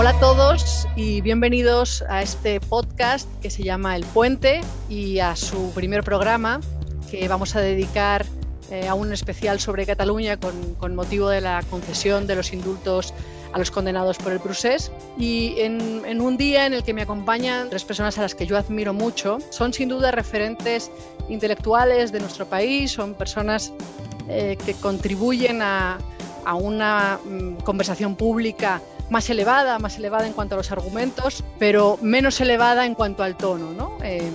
Hola a todos y bienvenidos a este podcast que se llama El Puente y a su primer programa que vamos a dedicar eh, a un especial sobre Cataluña con, motivo de la concesión de los indultos a los condenados por el procés. Y en, un día en el que me acompañan tres personas a las que yo admiro mucho, son sin duda referentes intelectuales de nuestro país, son personas eh, que contribuyen a, una mm, conversación pública más elevada, más elevada en cuanto a los argumentos, pero menos elevada en cuanto al tono. ¿no? Eh,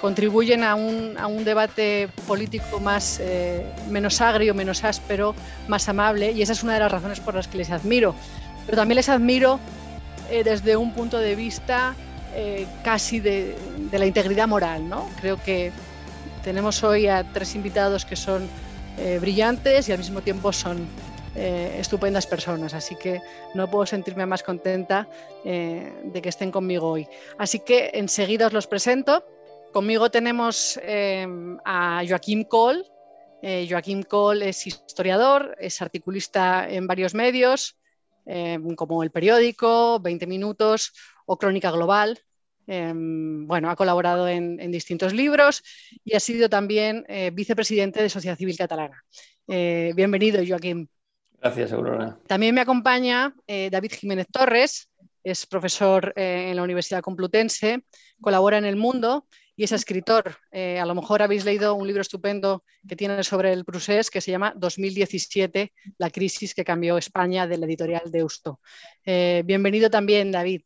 contribuyen a un, a un, debate político más, eh, menos agrio, menos áspero, más amable, y esa es una de las razones por las que les admiro. Pero también les admiro eh, desde un punto de vista casi de, de, la integridad moral. ¿no? Creo que tenemos hoy a tres invitados que son brillantes y al mismo tiempo son eh, estupendas personas, así que no puedo sentirme más contenta eh, de que estén conmigo hoy. Así que enseguida os los presento. Conmigo tenemos eh, a Joaquín Cole. Joaquín Cole es historiador, es articulista en varios medios, como El Periódico, 20 Minutos o Crónica Global. bueno, ha colaborado en, distintos libros y ha sido también vicepresidente de Sociedad Civil Catalana. bienvenido, Joaquín. Gracias, Aurora. También me acompaña eh, David Jiménez Torres, es profesor eh, en la Universidad Complutense, colabora en El Mundo y es escritor. Eh, a lo mejor habéis leído un libro estupendo que tiene sobre el procés que se llama 2017, la crisis que cambió España, de la editorial Deusto. bienvenido también, David.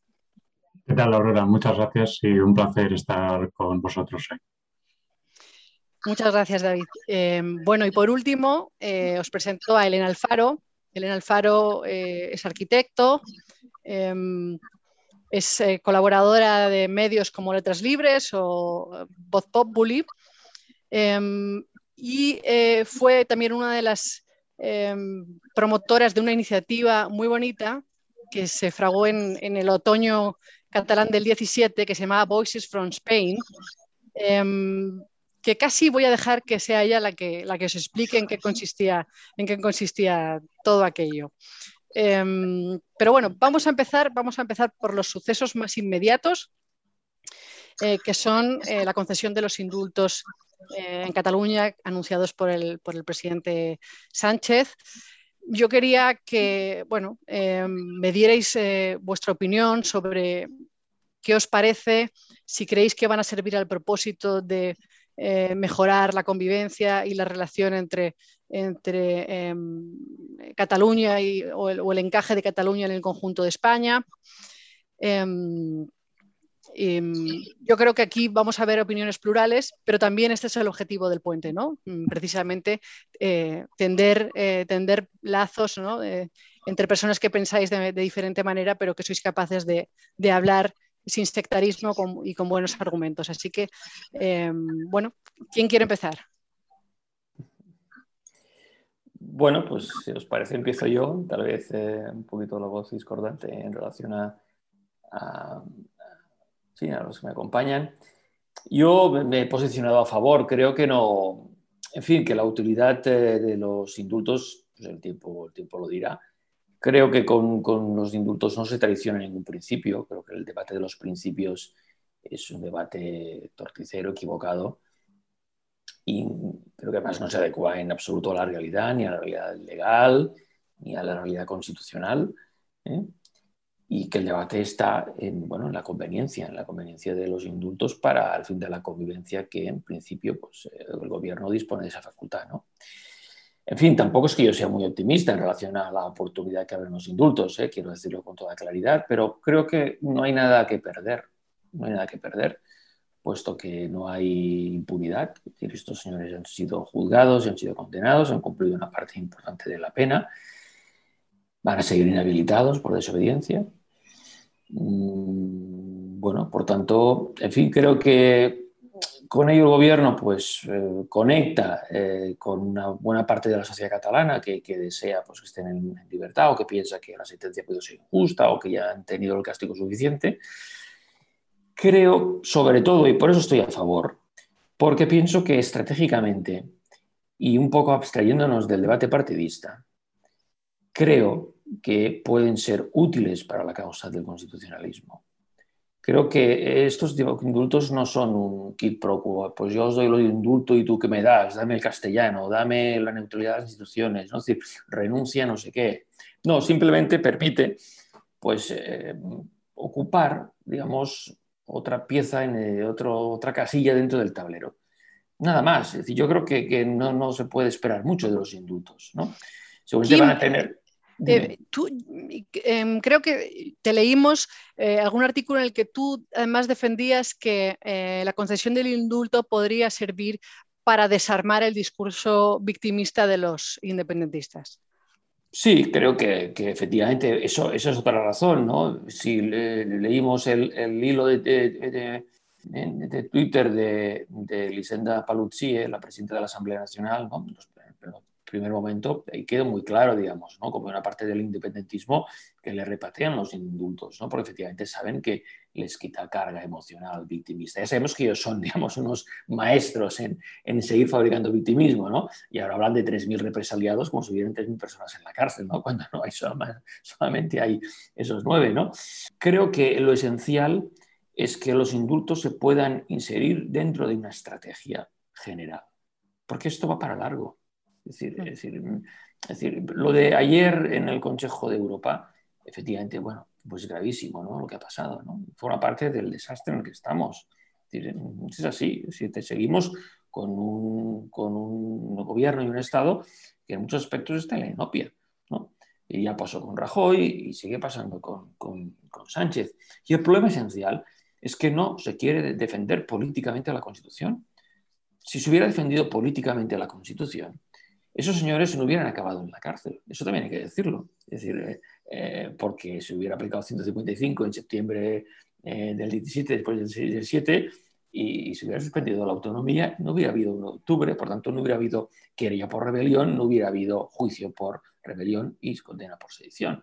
¿Qué tal, Aurora? Muchas gracias y un placer estar con vosotros hoy. Muchas gracias, David. Em, bueno, y por último, eh, os presento a Elena Alfaro. Elena Alfaro eh, es arquitecto, em, es eh, colaboradora de medios como Letras Libres o Voz Populi em, y fue también una de las promotoras de una iniciativa muy bonita que se fragó en, en el otoño catalán del 17 que se llamaba Voices from Spain que casi voy a dejar que sea ella la que, la que os explique en qué consistía, en qué consistía todo aquello. Em, pero bueno, vamos a, empezar, vamos a empezar por los sucesos más inmediatos, eh, que son eh, la concesión de los indultos eh, en Cataluña anunciados por el, por el presidente Sánchez. Yo quería que bueno, em, me dierais vuestra opinión sobre qué os parece, si creéis que van a servir al propósito de eh, mejorar la convivencia y la relación entre, entre em, Cataluña y, o, el, encaje de Cataluña en el conjunto de España. Em, em, yo creo que aquí vamos a ver opiniones plurales, pero también este es el objetivo del puente, ¿no? Mm, precisamente eh, tender, eh, tender, lazos entre personas que pensáis de, diferente manera, pero que sois capaces de, de hablar sin sectarismo y con buenos argumentos. Así que, em, bueno, ¿quién quiere empezar? Bueno, pues si os parece empiezo yo, tal vez eh, un poquito la voz discordante en relación a, a, los que me acompañan. Yo me he posicionado a favor, creo que no, en fin, que la utilidad eh, de los indultos, pues el, tiempo, el tiempo lo dirá, Creo que con, los indultos no se traiciona ningún principio. Creo que el debate de los principios es un debate torticero, equivocado, y creo que además no se adecua en absoluto a la realidad, ni a la realidad legal, ni a la realidad constitucional. ¿eh? Y que el debate está en, bueno, en la conveniencia, en la conveniencia de los indultos para el fin de la convivencia que en principio pues, el gobierno dispone de esa facultad. ¿no? En fin, tampoco es que yo sea muy optimista en relación a la oportunidad que abren los indultos, ¿eh? quiero decirlo con toda claridad, pero creo que no hay nada que perder, no hay nada que perder, puesto que no hay impunidad. Estos señores han sido juzgados, han sido condenados, han cumplido una parte importante de la pena, van a seguir inhabilitados por desobediencia. Mm, bueno, por tanto, en fin, creo que con ello el gobierno pues, eh, conecta eh, con una buena parte de la sociedad catalana que, desea pues, que estén en, libertad o que piensa que la sentencia puede ser injusta o que ya han tenido el castigo suficiente. Creo, sobre todo, y por eso estoy a favor, porque pienso que estratégicamente y un poco abstrayéndonos del debate partidista, creo que pueden ser útiles para la causa del constitucionalismo. Creo que estos indultos no son un kit pro quo, pues yo os doy el indulto y tú qué me das, dame el castellano, dame la neutralidad de las instituciones, ¿no? es decir, renuncia no sé qué. No, simplemente permite pues, eh, ocupar, digamos, otra pieza en eh, otro, otra casilla dentro del tablero. Nada más. Es decir, yo creo que, no, no, se puede esperar mucho de los indultos. ¿no? Seguramente van a tener. Eh, tú, em, creo que te leímos eh, algún artículo en el que tú además defendías que eh, la concesión del indulto podría servir para desarmar el discurso victimista de los independentistas. Sí, creo que, efectivamente eso, eso, es otra razón, ¿no? Si leímos el, hilo de, de, Twitter de, de Lisenda Paluzzi, la presidenta de la Asamblea Nacional, ¿no? Primer momento, ahí quedó muy claro, digamos, ¿no? como una parte del independentismo que le repatrian los indultos, ¿no? porque efectivamente saben que les quita carga emocional victimista. Ya sabemos que ellos son, digamos, unos maestros en, en seguir fabricando victimismo, ¿no? y ahora hablan de 3.000 represaliados como si hubieran 3.000 personas en la cárcel, ¿no? cuando no hay solamente hay esos nueve. ¿no? Creo que lo esencial es que los indultos se puedan inserir dentro de una estrategia general, porque esto va para largo. Es decir, es decir, es decir, lo de ayer en el Consejo de Europa, efectivamente, bueno, pues gravísimo, ¿no? Lo que ha pasado, ¿no? Forma parte del desastre en el que estamos. Es, decir, es así, si te seguimos con un, con un, gobierno y un Estado que en muchos aspectos está en la inopia, ¿no? Y ya pasó con Rajoy y sigue pasando con, con, con Sánchez. Y el problema esencial es que no se quiere defender políticamente a la Constitución. Si se hubiera defendido políticamente a la Constitución, esos señores no hubieran acabado en la cárcel. Eso también hay que decirlo. Es decir, eh, eh, porque se hubiera aplicado 155 en septiembre eh, del 17, después del 7, y, se hubiera suspendido la autonomía, no hubiera habido 1 de octubre, por tanto, no hubiera habido querella por rebelión, no hubiera habido juicio por rebelión y condena por sedición.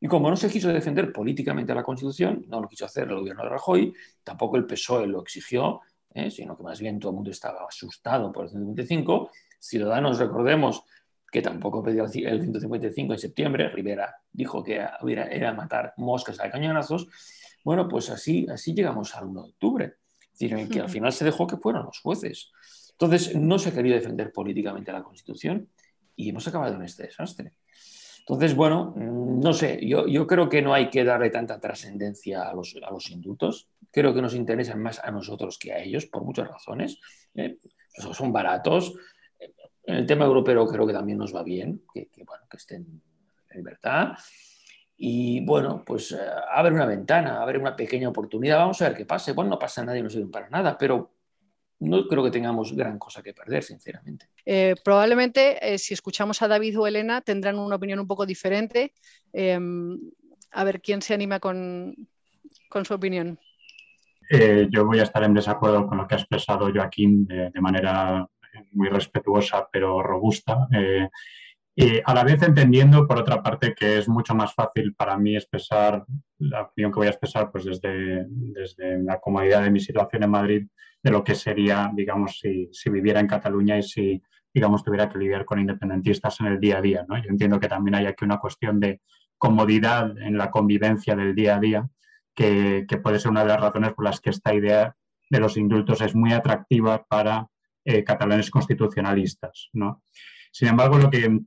Y como no se quiso defender políticamente la Constitución, no lo quiso hacer el gobierno de Rajoy, tampoco el PSOE lo exigió, sino que más bien todo el mundo estaba asustado por el 155, Ciudadanos, recordemos que tampoco pedía el 155 en septiembre, Rivera dijo que era matar moscas a cañonazos. Bueno, pues así, así llegamos al 1 de octubre, es decir, en el que al final se dejó que fueran los jueces. Entonces, no se quería defender políticamente la Constitución y hemos acabado en este desastre. Entonces, bueno, no sé, yo, yo creo que no hay que darle tanta trascendencia a los, a los, indultos. Creo que nos interesan más a nosotros que a ellos, por muchas razones. ¿eh? Son baratos, en el tema europeo creo que también nos va bien, que, bueno, que estén en libertad. Y bueno, pues eh, abre una ventana, abre una pequeña oportunidad. Vamos a ver qué pase. Bueno, no pasa nada y no sirve para nada, pero no creo que tengamos gran cosa que perder, sinceramente. Eh, probablemente, eh, si escuchamos a David o Elena, tendrán una opinión un poco diferente. Em, a ver quién se anima con, con su opinión. yo voy a estar en desacuerdo con lo que ha expresado Joaquín de manera muy respetuosa pero robusta. Eh, y a la vez entendiendo, por otra parte, que es mucho más fácil para mí expresar la opinión que voy a expresar pues desde, desde la comodidad de mi situación en Madrid, de lo que sería, digamos, si, si viviera en Cataluña y si, digamos, tuviera que lidiar con independentistas en el día a día. ¿no? Yo entiendo que también hay aquí una cuestión de comodidad en la convivencia del día a día, que, que puede ser una de las razones por las que esta idea de los indultos es muy atractiva para eh, catalanes constitucionalistas. ¿no? Sin embargo, lo que,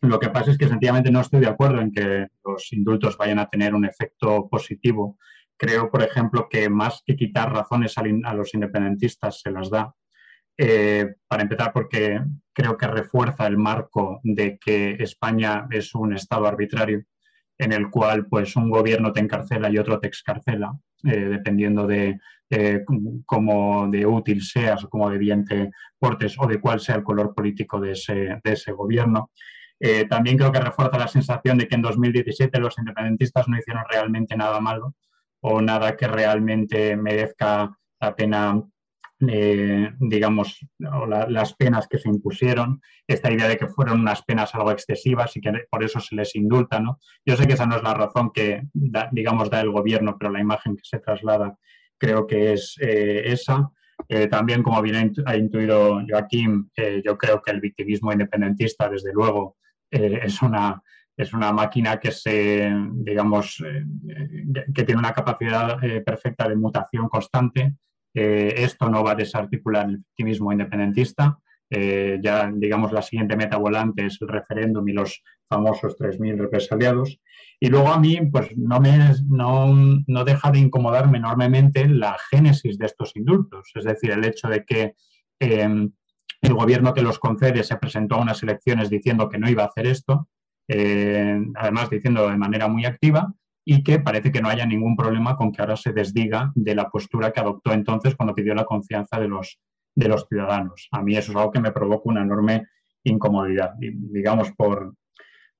lo que pasa es que sencillamente no estoy de acuerdo en que los indultos vayan a tener un efecto positivo. Creo, por ejemplo, que más que quitar razones a los independentistas se las da. Eh, para empezar, porque creo que refuerza el marco de que España es un Estado arbitrario en el cual pues, un gobierno te encarcela y otro te excarcela, eh, dependiendo de cómo de útil seas o cómo de bien te portes o de cuál sea el color político de ese, gobierno. Eh, también creo que refuerza la sensación de que en 2017 los independentistas no hicieron realmente nada malo o nada que realmente merezca la pena eh, digamos, las penas que se impusieron, esta idea de que fueron unas penas algo excesivas y que por eso se les indulta, ¿no? Yo sé que esa no es la razón que, digamos, da el gobierno, pero la imagen que se traslada creo que es eh, esa. Eh, también, como bien ha intuido Joaquín, yo creo que el victimismo independentista, desde luego, es una es una máquina que se, digamos, eh, que tiene una capacidad perfecta de mutación constante. esto no va a desarticular el optimismo independentista. Ya, digamos, la siguiente meta volante es el referéndum y los famosos 3.000 represaliados. Y luego a mí, pues no, me, no, no deja de incomodarme enormemente la génesis de estos indultos, es decir, el hecho de que em, el gobierno que los concede se presentó a unas elecciones diciendo que no iba a hacer esto, eh, además diciendo de manera muy activa, y que parece que no haya ningún problema con que ahora se desdiga de la postura que adoptó entonces cuando pidió la confianza de los, de los ciudadanos. A mí eso es algo que me provoca una enorme incomodidad, digamos, por,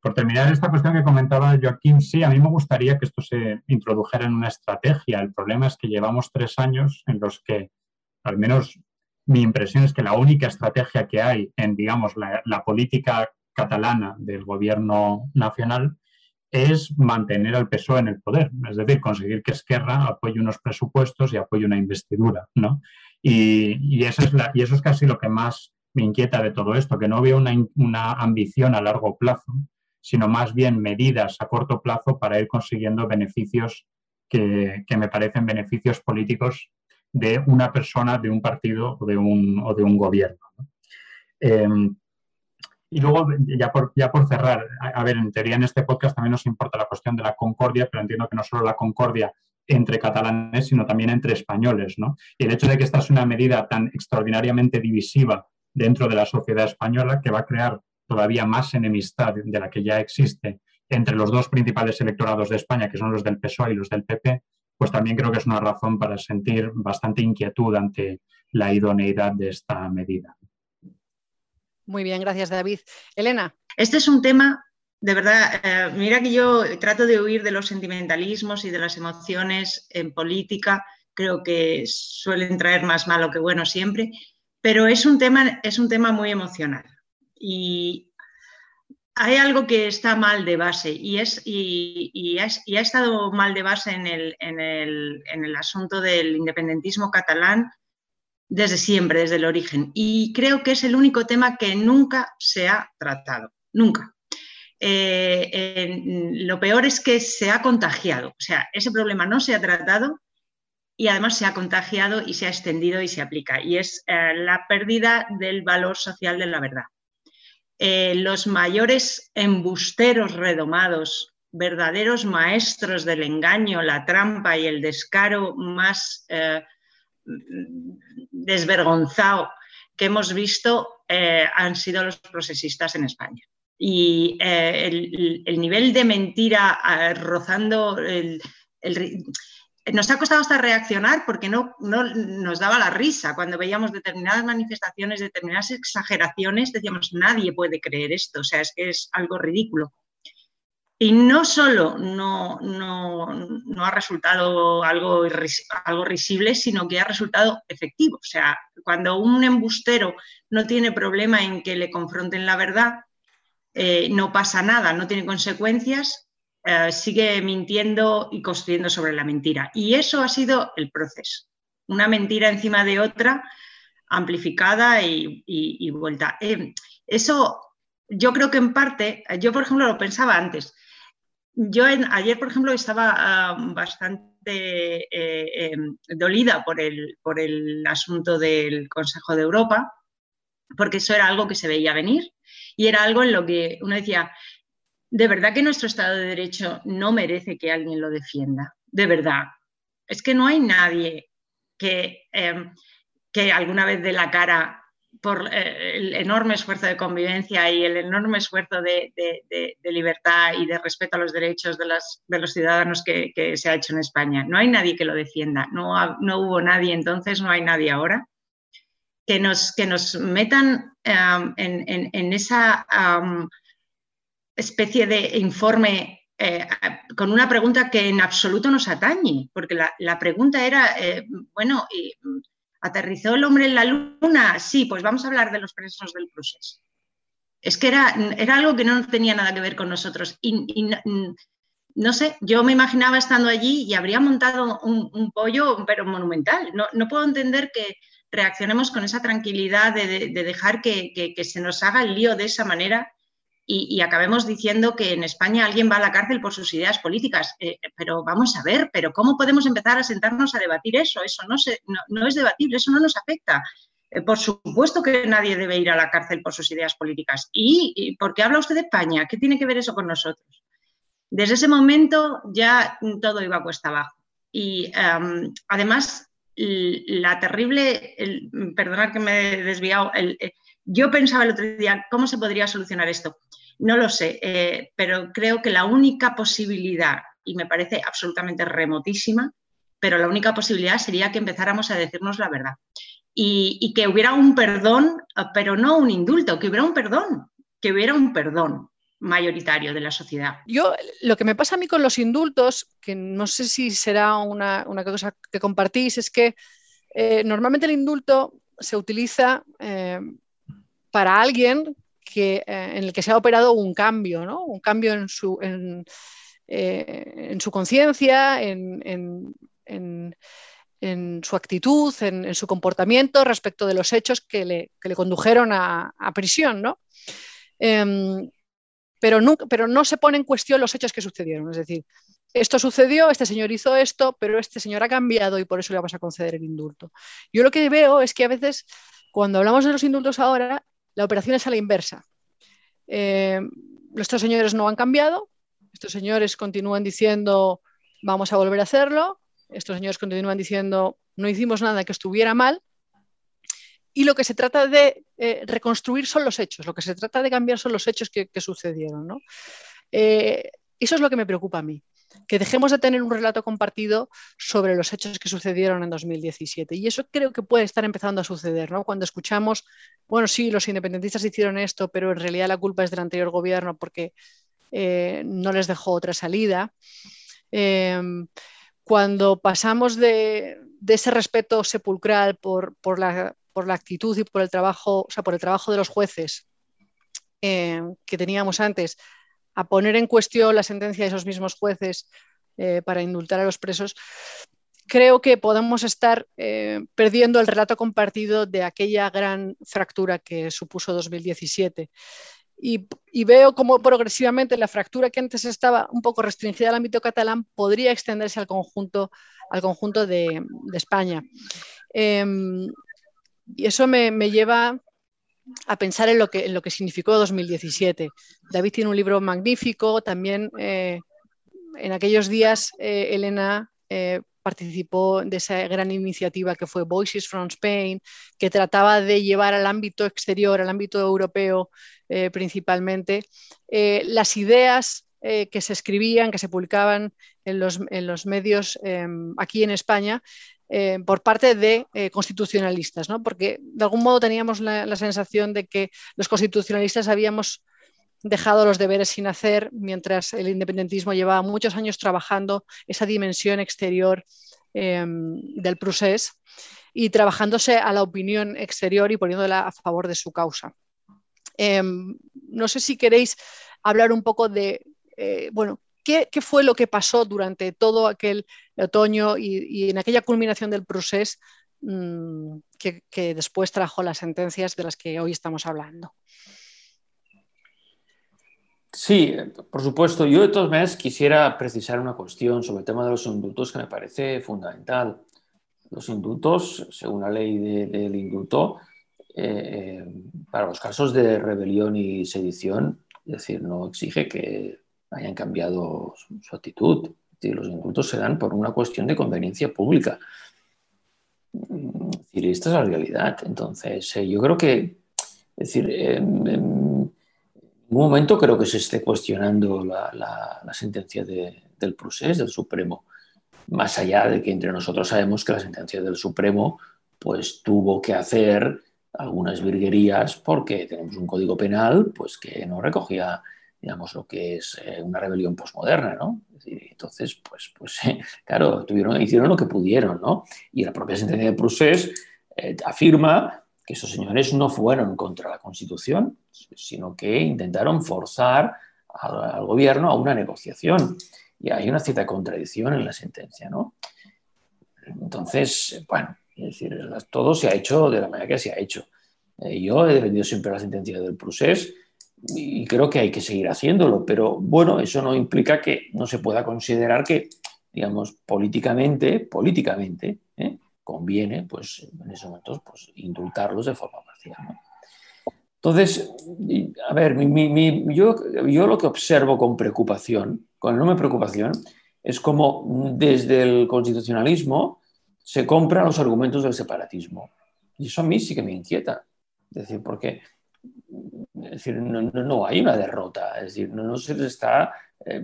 por terminar esta cuestión que comentaba Joaquín, sí, a mí me gustaría que esto se introdujera en una estrategia. El problema es que llevamos tres años en los que, al menos mi impresión es que la única estrategia que hay en, digamos, la, política catalana del gobierno nacional es mantener al PSOE en el poder, es decir, conseguir que Esquerra apoye unos presupuestos y apoye una investidura, ¿no? Y, eso, es y eso es casi lo que más me inquieta de todo esto, que no veo una, una ambición a largo plazo sino más bien medidas a corto plazo para ir consiguiendo beneficios que, me parecen beneficios políticos de una persona, de un partido o de un, o de un gobierno. Em, y luego, ya por, ya por cerrar, a, ver, en teoría en este podcast también nos importa la cuestión de la concordia, pero entiendo que no solo la concordia entre catalanes, sino también entre españoles. ¿no? Y el hecho de que esta es una medida tan extraordinariamente divisiva dentro de la sociedad española que va a crear todavía más enemistad de la que ya existe entre los dos principales electorados de España, que son los del PSOE y los del PP, pues también creo que es una razón para sentir bastante inquietud ante la idoneidad de esta medida. Muy bien, gracias David. Elena. Este es un tema, de verdad, eh, mira que yo trato de huir de los sentimentalismos y de las emociones en política, creo que suelen traer más malo que bueno siempre, pero es un tema, es un tema muy emocional y hay algo que está mal de base y, es, y, ha, estado mal de base en el, asunto del independentismo catalán desde siempre, desde el origen. Y creo que es el único tema que nunca se ha tratado, nunca. Eh, lo peor es que se ha contagiado, o sea, ese problema no se ha tratado y además se ha contagiado y se ha extendido y se aplica. Y es eh, la pérdida del valor social de la verdad. Eh, los mayores embusteros redomados, verdaderos maestros del engaño, la trampa y el descaro más desvergonzado que hemos visto han sido los procesistas en España. Y el, nivel de mentira rozando el, nos ha costado hasta reaccionar porque no, nos daba la risa. Cuando veíamos determinadas manifestaciones, determinadas exageraciones, decíamos, nadie puede creer esto, o sea, es es algo ridículo. Y no solo no, ha resultado algo, algo risible, sino que ha resultado efectivo. O sea, cuando un embustero no tiene problema en que le confronten la verdad, eh, no pasa nada, no tiene consecuencias, eh, sigue mintiendo y construyendo sobre la mentira. Y eso ha sido el proceso. Una mentira encima de otra, amplificada y, vuelta. Eh, eso yo creo que en parte, yo por ejemplo lo pensaba antes. Yo ayer, por ejemplo, estaba ah, bastante em, dolida por el, por el asunto del Consejo de Europa, porque eso era algo que se veía venir y era algo en lo que uno decía, de verdad que nuestro Estado de Derecho no merece que alguien lo defienda. De verdad. Es que no hay nadie que, em, que alguna vez dé la cara por eh, el enorme esfuerzo de convivencia y el enorme esfuerzo de, libertad y de respeto a los derechos de, los ciudadanos que, se ha hecho en España. No hay nadie que lo defienda. No, hubo nadie entonces, no hay nadie ahora. Que nos, que nos metan em, en, esa especie de informe eh, con una pregunta que en absoluto nos atañe, porque la, pregunta era, eh, bueno, ¿aterrizó el hombre en la luna? Sí, pues vamos a hablar de los presos del proceso. Es que era, era algo que no tenía nada que ver con nosotros. Y, no, sé, yo me imaginaba estando allí y habría montado un, pollo, pero monumental. No, puedo entender que reaccionemos con esa tranquilidad de, dejar que, se nos haga el lío de esa manera y, acabemos diciendo que en España alguien va a la cárcel por sus ideas políticas. Eh, pero vamos a ver, pero ¿cómo podemos empezar a sentarnos a debatir eso? Eso no, es debatible, eso no nos afecta. Eh, por supuesto que nadie debe ir a la cárcel por sus ideas políticas. ¿Y, por qué habla usted de España? ¿Qué tiene que ver eso con nosotros? Desde ese momento ya todo iba a cuesta abajo. Y em, además, la terrible, perdonad que me he desviado, eh, yo pensaba el otro día, ¿cómo se podría solucionar esto? No lo sé, eh, pero creo que la única posibilidad, y me parece absolutamente remotísima, pero la única posibilidad sería que empezáramos a decirnos la verdad. Y, que hubiera un perdón, pero no un indulto, que hubiera un perdón, que hubiera un perdón mayoritario de la sociedad. Yo, lo que me pasa a mí con los indultos, que no sé si será una, cosa que compartís, es que eh, normalmente el indulto se utiliza eh, para alguien que, eh, en el que se ha operado un cambio, ¿no? un cambio en su, en, su conciencia, en, su actitud, en, su comportamiento respecto de los hechos que le, condujeron a, prisión. ¿no? Pero, no se pone en cuestión los hechos que sucedieron. Es decir, esto sucedió, este señor hizo esto, pero este señor ha cambiado y por eso le vamos a conceder el indulto. Yo lo que veo es que a veces, cuando hablamos de los indultos ahora, la operación es a la inversa. Eh, estos señores no han cambiado, estos señores continúan diciendo vamos a volver a hacerlo, estos señores continúan diciendo no hicimos nada que estuviera mal, y lo que se trata de eh, reconstruir son los hechos, lo que se trata de cambiar son los hechos que, sucedieron. Eh, eso es lo que me preocupa a mí que dejemos de tener un relato compartido sobre los hechos que sucedieron en 2017. Y eso creo que puede estar empezando a suceder, ¿no? Cuando escuchamos, bueno, sí, los independentistas hicieron esto, pero en realidad la culpa es del anterior gobierno porque eh, no les dejó otra salida. Em, cuando pasamos de, ese respeto sepulcral por, la, actitud y por el trabajo, o sea, por el trabajo de los jueces em, que teníamos antes, a poner en cuestión la sentencia de esos mismos jueces eh, para indultar a los presos, creo que podemos estar eh, perdiendo el relato compartido de aquella gran fractura que supuso 2017. Y, veo cómo progresivamente la fractura que antes estaba un poco restringida al ámbito catalán podría extenderse al conjunto, al conjunto de, España. Em, y eso me, lleva a pensar en lo que, en lo que significó 2017. David tiene un libro magnífico, también eh, en aquellos días eh, Elena eh, participó de esa gran iniciativa que fue Voices from Spain, que trataba de llevar al ámbito exterior, al ámbito europeo principalmente, las ideas que se escribían, que se publicaban en los, en los medios aquí en España, eh, por parte de eh, constitucionalistas, ¿no? porque de algún modo teníamos la, sensación de que los constitucionalistas habíamos dejado los deberes sin hacer, mientras el independentismo llevaba muchos años trabajando esa dimensión exterior em, del procés y trabajándose a la opinión exterior y poniéndola a favor de su causa. Em, no sé si queréis hablar un poco de, eh, bueno, ¿Qué, fue lo que pasó durante todo aquel otoño y, en aquella culminación del proceso mm, que, después trajo las sentencias de las que hoy estamos hablando? Sí, por supuesto. Yo de todas maneras quisiera precisar una cuestión sobre el tema de los indultos que me parece fundamental. Los indultos, según la ley del indulto, eh, para los casos de rebelión y sedición, es decir, no exige que hayan cambiado su, actitud. los indultos se dan por una cuestión de conveniencia pública. Es esta es la realidad. Entonces, eh, yo creo que, decir, en, ningún momento creo que se esté cuestionando la, sentencia del procés, del Supremo. Más allá de que entre nosotros sabemos que la sentencia del Supremo pues tuvo que hacer algunas virguerías porque tenemos un código penal pues que no recogía digamos, lo que es eh, una rebelión posmoderna, ¿no? entonces, pues, pues claro, tuvieron, hicieron lo que pudieron, ¿no? Y la propia sentencia de Procés eh, afirma que esos señores no fueron contra la Constitución, sino que intentaron forzar al, gobierno a una negociación. Y hay una cierta contradicción en la sentencia, ¿no? Entonces, bueno, es decir, todo se ha hecho de la manera que se ha hecho. Eh, yo he defendido siempre la sentencia del Procés y creo que hay que seguir haciéndolo, pero bueno, eso no implica que no se pueda considerar que, digamos, políticamente, políticamente, ¿eh? conviene, pues en esos momentos, pues indultarlos de forma parcial. Entonces, a ver, yo, yo lo que observo con preocupación, con enorme preocupación, es como desde el constitucionalismo se compran los argumentos del separatismo. Y eso a mí sí que me inquieta. Es decir, porque es decir, no, hay una derrota, es decir, no, se les está, eh,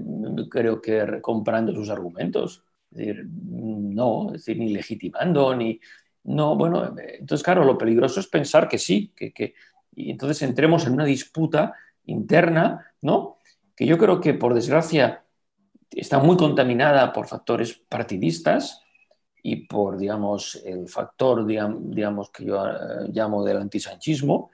creo que, comprando sus argumentos. Es decir, no, es decir, ni legitimando, ni... No, bueno, entonces, claro, lo peligroso es pensar que sí, que, que, y entonces entremos en una disputa interna, ¿no? Que yo creo que, por desgracia, está muy contaminada por factores partidistas y por, digamos, el factor, digamos, que yo eh, llamo del antisanchismo,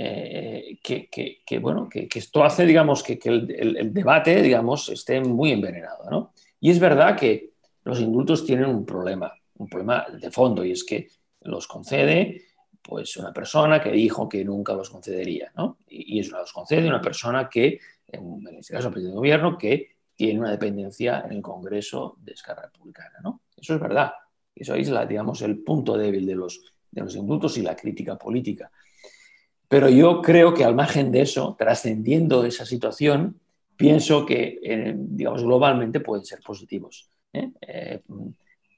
eh, que, bueno, que, esto hace, digamos, que, el, debate, digamos, esté muy envenenado, ¿no? Y es verdad que los indultos tienen un problema, un problema de fondo, y es que los concede pues una persona que dijo que nunca los concedería, ¿no? Y, eso los concede una persona que, en, este caso el presidente de gobierno, que tiene una dependencia en el Congreso de Esquerra Republicana, ¿no? Eso es verdad. Eso es, la, digamos, el punto débil de los, de los indultos y la crítica política. Pero yo creo que al margen de eso, trascendiendo esa situación, pienso que, eh, digamos, globalmente pueden ser positivos. ¿eh? Eh,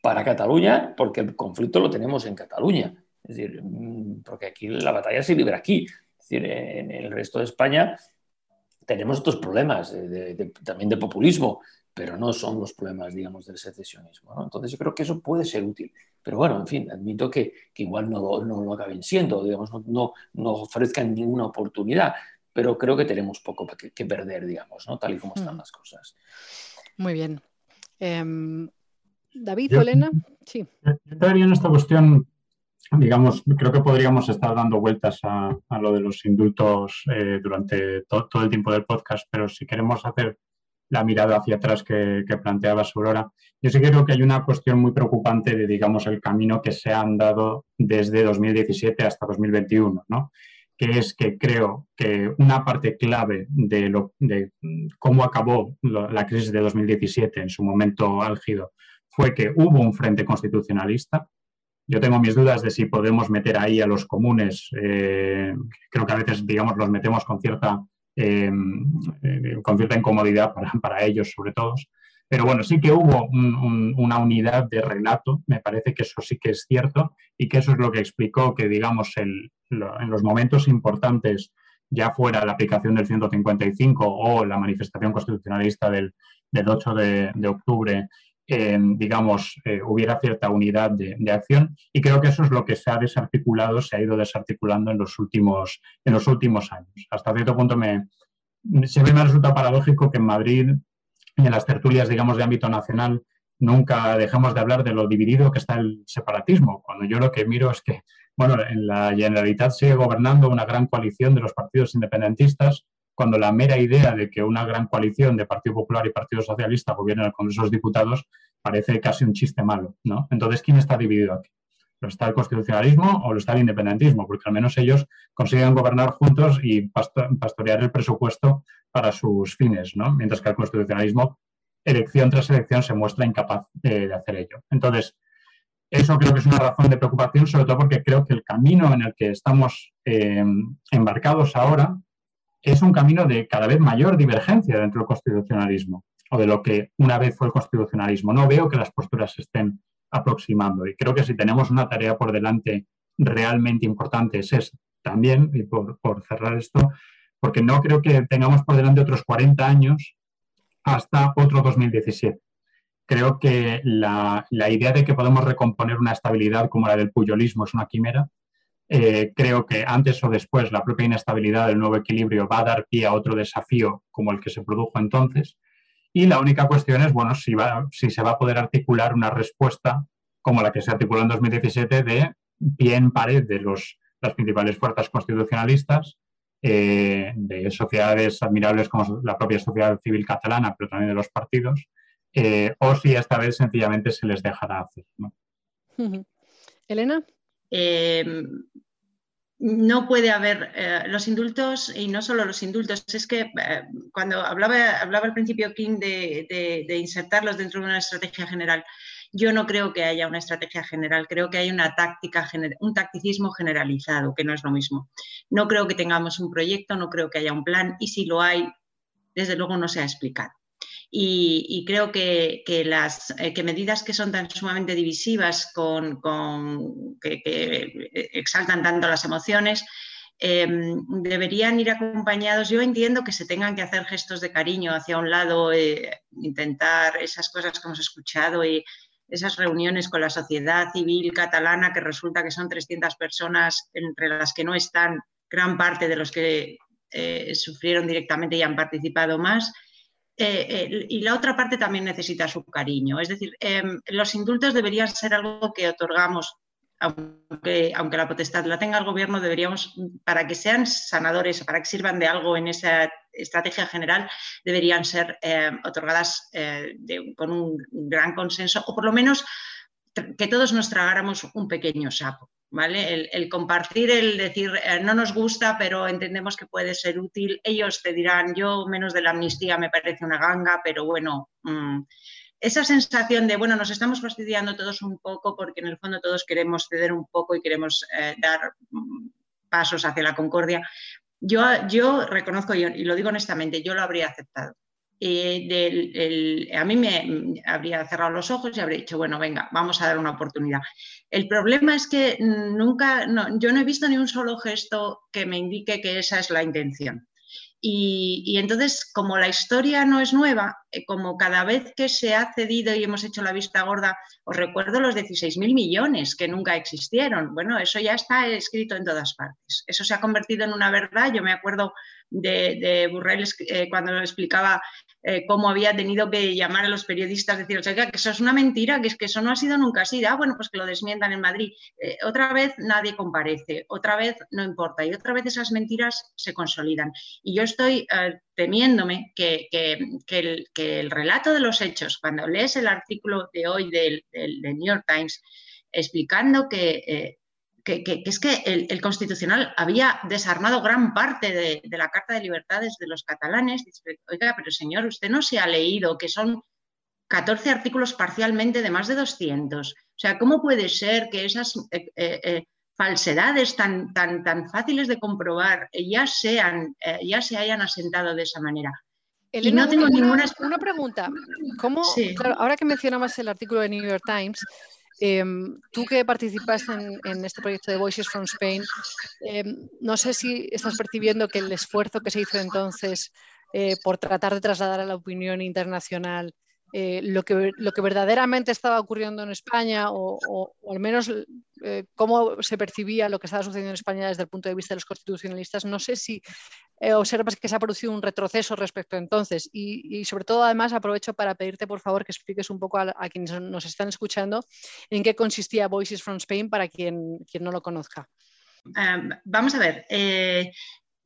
para Cataluña, porque el conflicto lo tenemos en Cataluña. Es decir, mm, porque aquí la batalla se libra aquí. Es decir, en el resto de España tenemos otros problemas, también de populismo, pero no son los problemas, digamos, del secesionismo. Entonces yo creo que eso puede ser útil. Pero bueno, en fin, admito que, igual no, no, lo acaben siendo, digamos, no, no, ofrezcan ninguna oportunidad, pero creo que tenemos poco que, perder, digamos, ¿no? tal y como están mm. las cosas. Muy bien. Em, David o Elena, sí. Yo entraría en esta cuestión, digamos, creo que podríamos estar dando vueltas a, lo de los indultos eh, durante todo el tiempo del podcast, pero si queremos hacer la mirada hacia atrás que, planteaba Aurora. Yo sí creo que hay una cuestión muy preocupante de, digamos, el camino que se ha andado desde 2017 hasta 2021, ¿no? que es que creo que una parte clave de, lo, de cómo acabó la crisis de 2017 en su momento álgido fue que hubo un frente constitucionalista. Yo tengo mis dudas de si podemos meter ahí a los comunes. Eh, creo que a veces, digamos, los metemos con cierta eh, con cierta incomodidad para, ellos, sobre todo. Pero bueno, sí que hubo una unidad de relato, me parece que eso sí que es cierto y que eso es lo que explicó que, digamos, en los momentos importantes, ya fuera la aplicación del 155 o la manifestación constitucionalista del, 8 de octubre digamos, eh, hubiera cierta unidad de, acción y creo que eso es lo que se ha desarticulado, se ha ido desarticulando en los últimos, en los últimos años. Hasta cierto punto me, siempre me resulta paradójico que en Madrid y en las tertulias, digamos, de ámbito nacional nunca dejamos de hablar de lo dividido que está el separatismo, cuando yo lo que miro es que, bueno, en la Generalitat sigue gobernando una gran coalición de los partidos independentistas, cuando la mera idea de que una gran coalición de Partido Popular y Partido Socialista gobierne el Congreso de los Diputados parece casi un chiste malo, ¿no? Entonces, ¿quién está dividido aquí? ¿Lo está el constitucionalismo o lo está el independentismo? Porque al menos ellos consiguen gobernar juntos y pastorear el presupuesto para sus fines, ¿no? Mientras que el constitucionalismo, elección tras elección, se muestra incapaz de, hacer ello. Entonces, eso creo que es una razón de preocupación, sobre todo porque creo que el camino en el que estamos eh, embarcados ahora es un camino de cada vez mayor divergencia dentro del constitucionalismo o de lo que una vez fue el constitucionalismo. No veo que las posturas se estén aproximando y creo que si tenemos una tarea por delante realmente importante es. También, por, cerrar esto, porque no creo que tengamos por delante otros 40 años hasta otro 2017. Creo que la, la idea de que podemos recomponer una estabilidad como la del puyolismo es una quimera eh, creo que antes o después la propia inestabilidad del nuevo equilibrio va a dar pie a otro desafío como el que se produjo entonces. Y la única cuestión es, bueno, si, va, si se va a poder articular una respuesta como la que se articuló en 2017 de pie en pared de los, las principales fuerzas constitucionalistas, eh, de sociedades admirables como la propia sociedad civil catalana, pero también de los partidos, eh, o si esta vez sencillamente se les dejará hacer. Elena. Eh, no puede haber eh, los indultos y no solo los indultos, es que eh, cuando hablaba, hablaba al principio King de, insertarlos dentro de una estrategia general, yo no creo que haya una estrategia general, creo que hay una táctica, un tacticismo generalizado, que no es lo mismo. No creo que tengamos un proyecto, no creo que haya un plan y si lo hay, desde luego no se ha explicado. Y, creo que, las eh, que medidas que son tan sumamente divisivas, con, que, exaltan tanto las emociones, em, deberían ir acompañados. Yo entiendo que se tengan que hacer gestos de cariño hacia un lado, eh, intentar esas cosas que hemos escuchado y esas reuniones con la sociedad civil catalana, que resulta que son 300 personas, entre las que no están gran parte de los que eh, sufrieron directamente y han participado más. Eh, y la otra parte también necesita su cariño. Es decir, em, los indultos deberían ser algo que otorgamos, aunque, aunque, la potestad la tenga el gobierno, deberíamos, para que sean sanadores, para que sirvan de algo en esa estrategia general, deberían ser em, otorgadas eh, con un gran consenso, o por lo menos que todos nos tragáramos un pequeño sapo. El, compartir, el decir, eh, no nos gusta, pero entendemos que puede ser útil. Ellos te dirán, yo menos de la amnistía me parece una ganga, pero bueno, mm, esa sensación de, bueno, nos estamos fastidiando todos un poco porque en el fondo todos queremos ceder un poco y queremos eh, dar mm, pasos hacia la concordia. Yo, yo reconozco, y lo digo honestamente, yo lo habría aceptado. Eh, a mí me habría cerrado los ojos y habría dicho, bueno, venga, vamos a dar una oportunidad. El problema es que nunca, yo no he visto ni un solo gesto que me indique que esa es la intención. Y, entonces, como la historia no es nueva, eh, como cada vez que se ha cedido y hemos hecho la vista gorda, os recuerdo los 16.000 millones que nunca existieron. Bueno, eso ya está escrito en todas partes. Eso se ha convertido en una verdad. Yo me acuerdo de, de Burrell eh, cuando lo explicaba eh, cómo había tenido que llamar a los periodistas, decir, o sea, que eso es una mentira, que es que eso no ha sido nunca así. Ah, bueno, pues que lo desmientan en Madrid. Eh, otra vez nadie comparece, otra vez no importa, y otra vez esas mentiras se consolidan. Y yo estoy eh, temiéndome que, el, relato de los hechos, cuando lees el artículo de hoy del, del New York Times, explicando que que, es que el, Constitucional había desarmado gran parte de, la Carta de Libertades de los catalanes. oiga, pero señor, usted no se ha leído que son 14 artículos parcialmente de más de 200. O sea, ¿cómo puede ser que esas eh, eh, eh, falsedades tan, tan, tan fáciles de comprobar ya, sean, ya se hayan asentado de esa manera? y no tengo ninguna... Una pregunta. ¿Cómo, ahora que mencionabas el artículo de New York Times, Em, tú que participaste en, este proyecto de Voices from Spain, em, no sé si estás percibiendo que el esfuerzo que se hizo entonces eh, por tratar de trasladar a la opinión internacional eh, lo, que, lo que verdaderamente estaba ocurriendo en España o, al menos eh, cómo se percibía lo que estaba sucediendo en España desde el punto de vista de los constitucionalistas. No sé si eh, observas que se ha producido un retroceso respecto a entonces y, sobre todo además aprovecho para pedirte por favor que expliques un poco a, quienes nos están escuchando en qué consistía Voices from Spain para quien, quien no lo conozca. vamos a ver,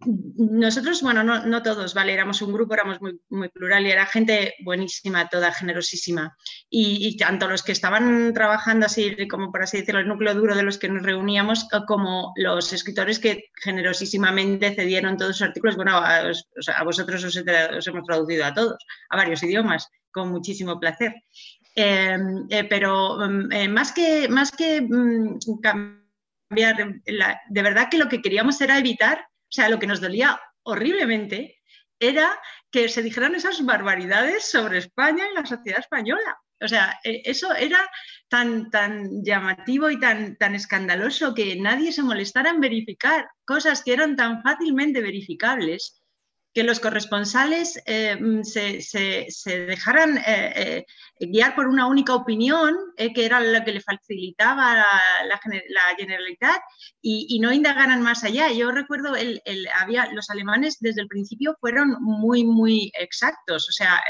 nosotros, bueno, no, todos, ¿vale? Éramos un grupo, éramos muy, muy plural y era gente buenísima, toda generosísima. Y, tanto los que estaban trabajando así, como por así decirlo, el núcleo duro de los que nos reuníamos, como los escritores que generosísimamente cedieron todos sus artículos. Bueno, a, vosotros os, hemos traducido a todos, a varios idiomas, con muchísimo placer. Em, eh, pero mm, eh, más que, más que mm, cambiar, de verdad que lo que queríamos era evitar o sea, lo que nos dolía horriblemente era que se dijeran esas barbaridades sobre España y la sociedad española. O sea, e, eso era tan, tan llamativo y tan, tan escandaloso que nadie se molestara en verificar cosas que eran tan fácilmente verificables que los corresponsales eh, mm, se, dejaran eh, eh, guiar por una única opinión, que era lo que le facilitaba la, generalidad, y, no indagaran más allá. Yo recuerdo, el, había, los alemanes desde el principio fueron muy, muy exactos. O sea,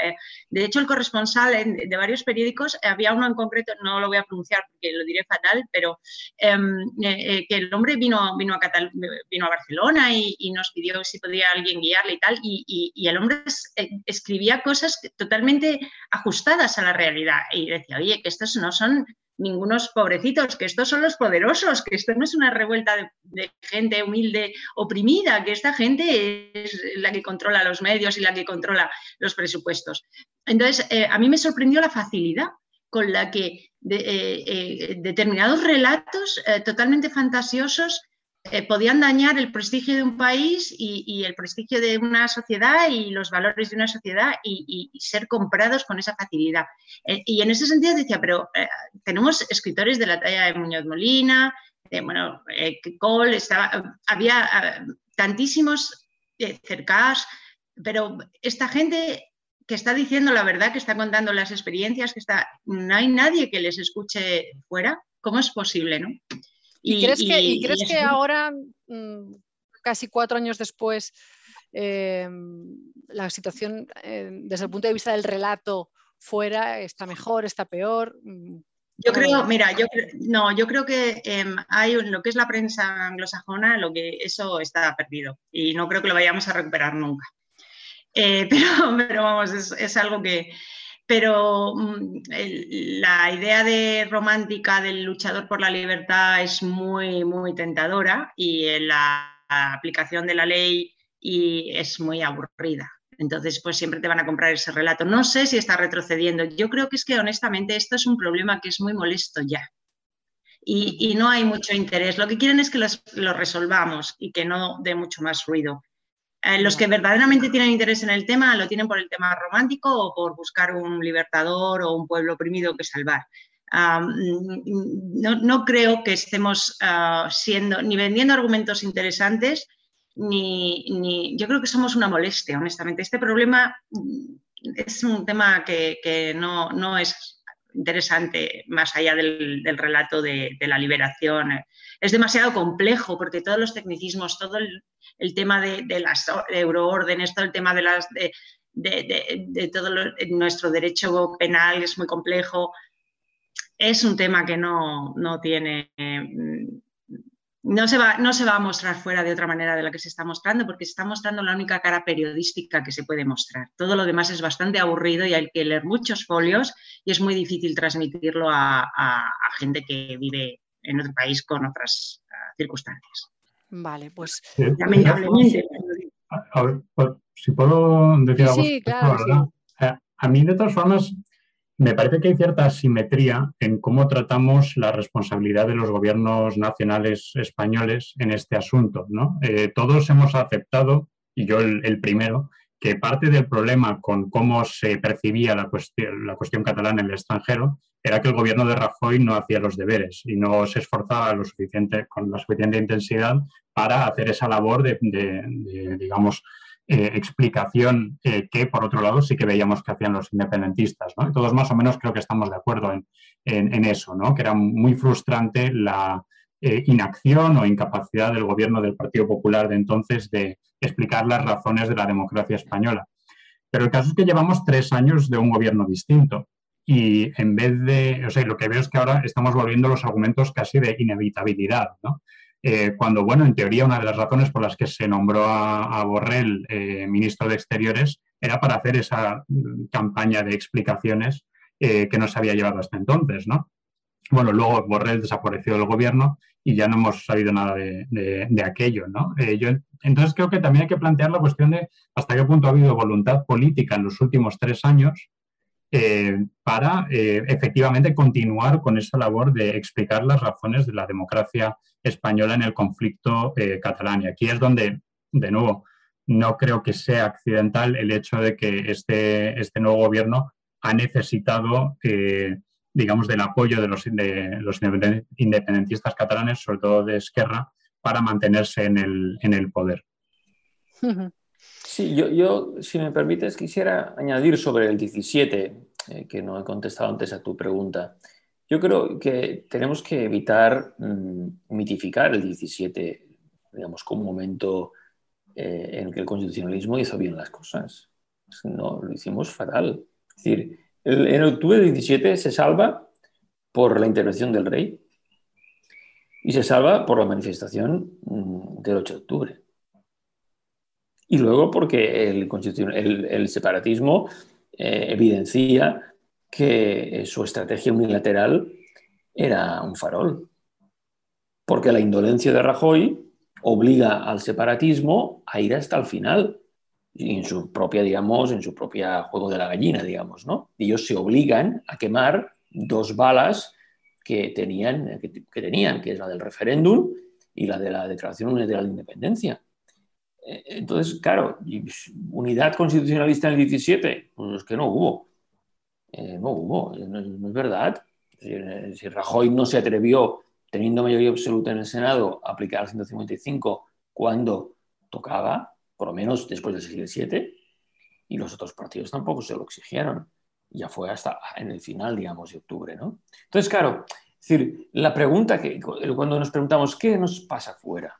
de hecho, el corresponsal de varios periódicos, había uno en concreto, no lo voy a pronunciar porque lo diré fatal, pero em, que el hombre vino, vino, a, Barcelona y, y nos pidió si podía alguien guiarle y tal y, el hombre eh, escribía cosas totalmente ajustadas a la realidad. Y decía, oye, que estos no son ningunos pobrecitos, que estos son los poderosos, que esto no es una revuelta de, gente humilde, oprimida, que esta gente es la que controla los medios y la que controla los presupuestos. Entonces, eh, a mí me sorprendió la facilidad con la que eh, determinados relatos totalmente fantasiosos eh, podían dañar el prestigio de un país y, el prestigio de una sociedad y los valores de una sociedad y, ser comprados con esa facilidad. Eh, y en ese sentido decía, pero eh, tenemos escritores de la talla de Muñoz Molina, bueno, Cole, estaba, había tantísimos cercados, pero esta gente que está diciendo la verdad, que está contando las experiencias, que está, no hay nadie que les escuche fuera, ¿cómo es posible, no? ¿Y, crees que, crees que ahora, mm, casi cuatro años después, eh, la situación eh, desde el punto de vista del relato fuera está mejor, está peor? Mm, yo creo, mira, yo no, yo creo que em, hay lo que es la prensa anglosajona, lo que eso está perdido y no creo que lo vayamos a recuperar nunca. Eh, pero, pero, vamos, es algo que, pero mm, la idea de romántica del luchador por la libertad es muy, muy tentadora y la aplicación de la ley y es muy aburrida. Entonces, pues siempre te van a comprar ese relato. No sé si está retrocediendo. Yo creo que es que honestamente esto es un problema que es muy molesto ya. Y, no hay mucho interés. Lo que quieren es que lo resolvamos y que no dé mucho más ruido. Eh, los que verdaderamente tienen interés en el tema lo tienen por el tema romántico o por buscar un libertador o un pueblo oprimido que salvar. no, creo que estemos ah, siendo ni vendiendo argumentos interesantes, ni, yo creo que somos una molestia, honestamente. Este problema mm, es un tema que, no, es interesante más allá del, relato de, de, la liberación. Es demasiado complejo porque todos los tecnicismos, todo el, el tema de, las euroórdenes, todo el tema de las de, todo nuestro derecho penal es muy complejo. Es un tema que no, tiene. no se, va, no se va a mostrar fuera de otra manera de la que se está mostrando, porque se está mostrando la única cara periodística que se puede mostrar. Todo lo demás es bastante aburrido y hay que leer muchos folios y es muy difícil transmitirlo a, gente que vive en otro país con otras ah, circunstancias. Vale, pues lamentablemente. A, ver, pues, si puedo decir algo. Sí, claro, eh, A mí, de todas formas, me parece que hay cierta asimetría en cómo tratamos la responsabilidad de los gobiernos nacionales españoles en este asunto. ¿no? Eh, todos hemos aceptado, y yo el, primero, que parte del problema con cómo se percibía la cuestión, la catalana en el extranjero era que el gobierno de Rajoy no hacía los deberes y no se esforzaba lo suficiente, con la suficiente intensidad para hacer esa labor de, digamos, eh, explicación eh, que, por otro lado, sí que veíamos que hacían los independentistas. todos más o menos creo que estamos de acuerdo en, eso, ¿no? que era muy frustrante la eh, inacción o incapacidad del gobierno del Partido Popular de entonces de explicar las razones de la democracia española. Pero el caso es que llevamos tres años de un gobierno distinto y en vez de, o sea, lo que veo es que ahora estamos volviendo los argumentos casi de inevitabilidad, ¿no? Eh, cuando, bueno, en teoría una de las razones por las que se nombró a, Borrell eh, ministro de Exteriores era para hacer esa mm, campaña de explicaciones que no se había llevado hasta entonces, ¿no? Bueno, luego Borrell desapareció del gobierno y ya no hemos sabido nada de, aquello, ¿no? Yo, entonces creo que también hay que plantear la cuestión de hasta qué punto ha habido voluntad política en los últimos tres años eh, para eh, efectivamente continuar con esa labor de explicar las razones de la democracia española en el conflicto eh, catalán. Y aquí es donde, de nuevo, no creo que sea accidental el hecho de que este, este nuevo gobierno ha necesitado, digamos, del apoyo de los, de los, independentistas catalanes, sobre todo de Esquerra, para mantenerse en el, en el poder. Sí, yo, si me permites, quisiera añadir sobre el 17, eh, que no he contestado antes a tu pregunta. Yo creo que tenemos que evitar mm, mitificar el 17, digamos, como un momento eh, en el que el constitucionalismo hizo bien las cosas. No, lo hicimos fatal. Es decir, en octubre del 17 se salva por la intervención del rey y se salva por la manifestación mm, del 8 de octubre. Y luego porque el, separatismo eh, evidencia que su estrategia unilateral era un farol. Porque la indolencia de Rajoy obliga al separatismo a ir hasta el final en su propia, digamos, en su propia juego de la gallina, digamos, ¿no? Ellos se obligan a quemar dos balas que tenían, que, tenían, que es la del referéndum y la de la Declaración Unilateral de Independencia. Eh, entonces, claro, unidad constitucionalista en el 17, pues es que no hubo. Eh, no hubo, no, es verdad. Si, si Rajoy no se atrevió teniendo mayoría absoluta en el Senado, aplicar el 155 cuando tocaba, por lo menos después del siglo VII, y los otros partidos tampoco se lo exigieron. Ya fue hasta en el final, digamos, de octubre, ¿no? Entonces, claro, es decir, la pregunta que cuando nos preguntamos qué nos pasa fuera,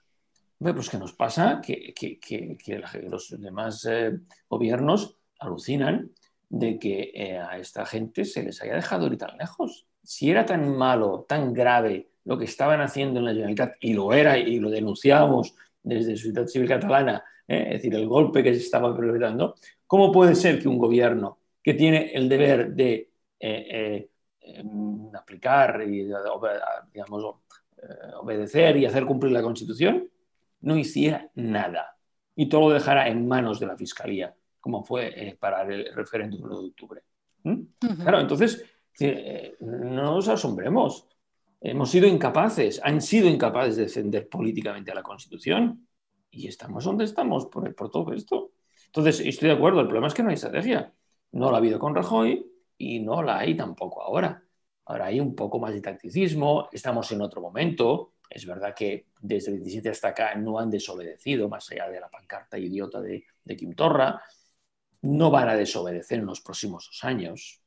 pues que nos pasa que, que, que, los demás eh, gobiernos alucinan de que eh, a esta gente se les haya dejado ir tan lejos. Si era tan malo, tan grave lo que estaban haciendo en la Generalitat, y lo era, y lo denunciábamos desde Sociedad Civil Catalana, ¿eh? es decir, el golpe que se estaba perpetrando, ¿cómo puede ser que un gobierno que tiene el deber de eh, eh, aplicar y digamos, obedecer y hacer cumplir la Constitución no hiciera nada y todo lo dejara en manos de la Fiscalía, como fue para el referéndum de octubre? ¿Mm? Claro, entonces, no nos asombremos hemos sido incapaces, han sido incapaces de defender políticamente a la Constitución y estamos donde estamos por, por todo esto. Entonces, estoy de acuerdo, el problema es que no hay estrategia. No la ha habido con Rajoy y no la hay tampoco ahora. Ahora hay un poco más de tacticismo, estamos en otro momento. Es verdad que desde el 17 hasta acá no han desobedecido, más allá de la pancarta idiota de, de Kim Torra. No van a desobedecer en los próximos dos años.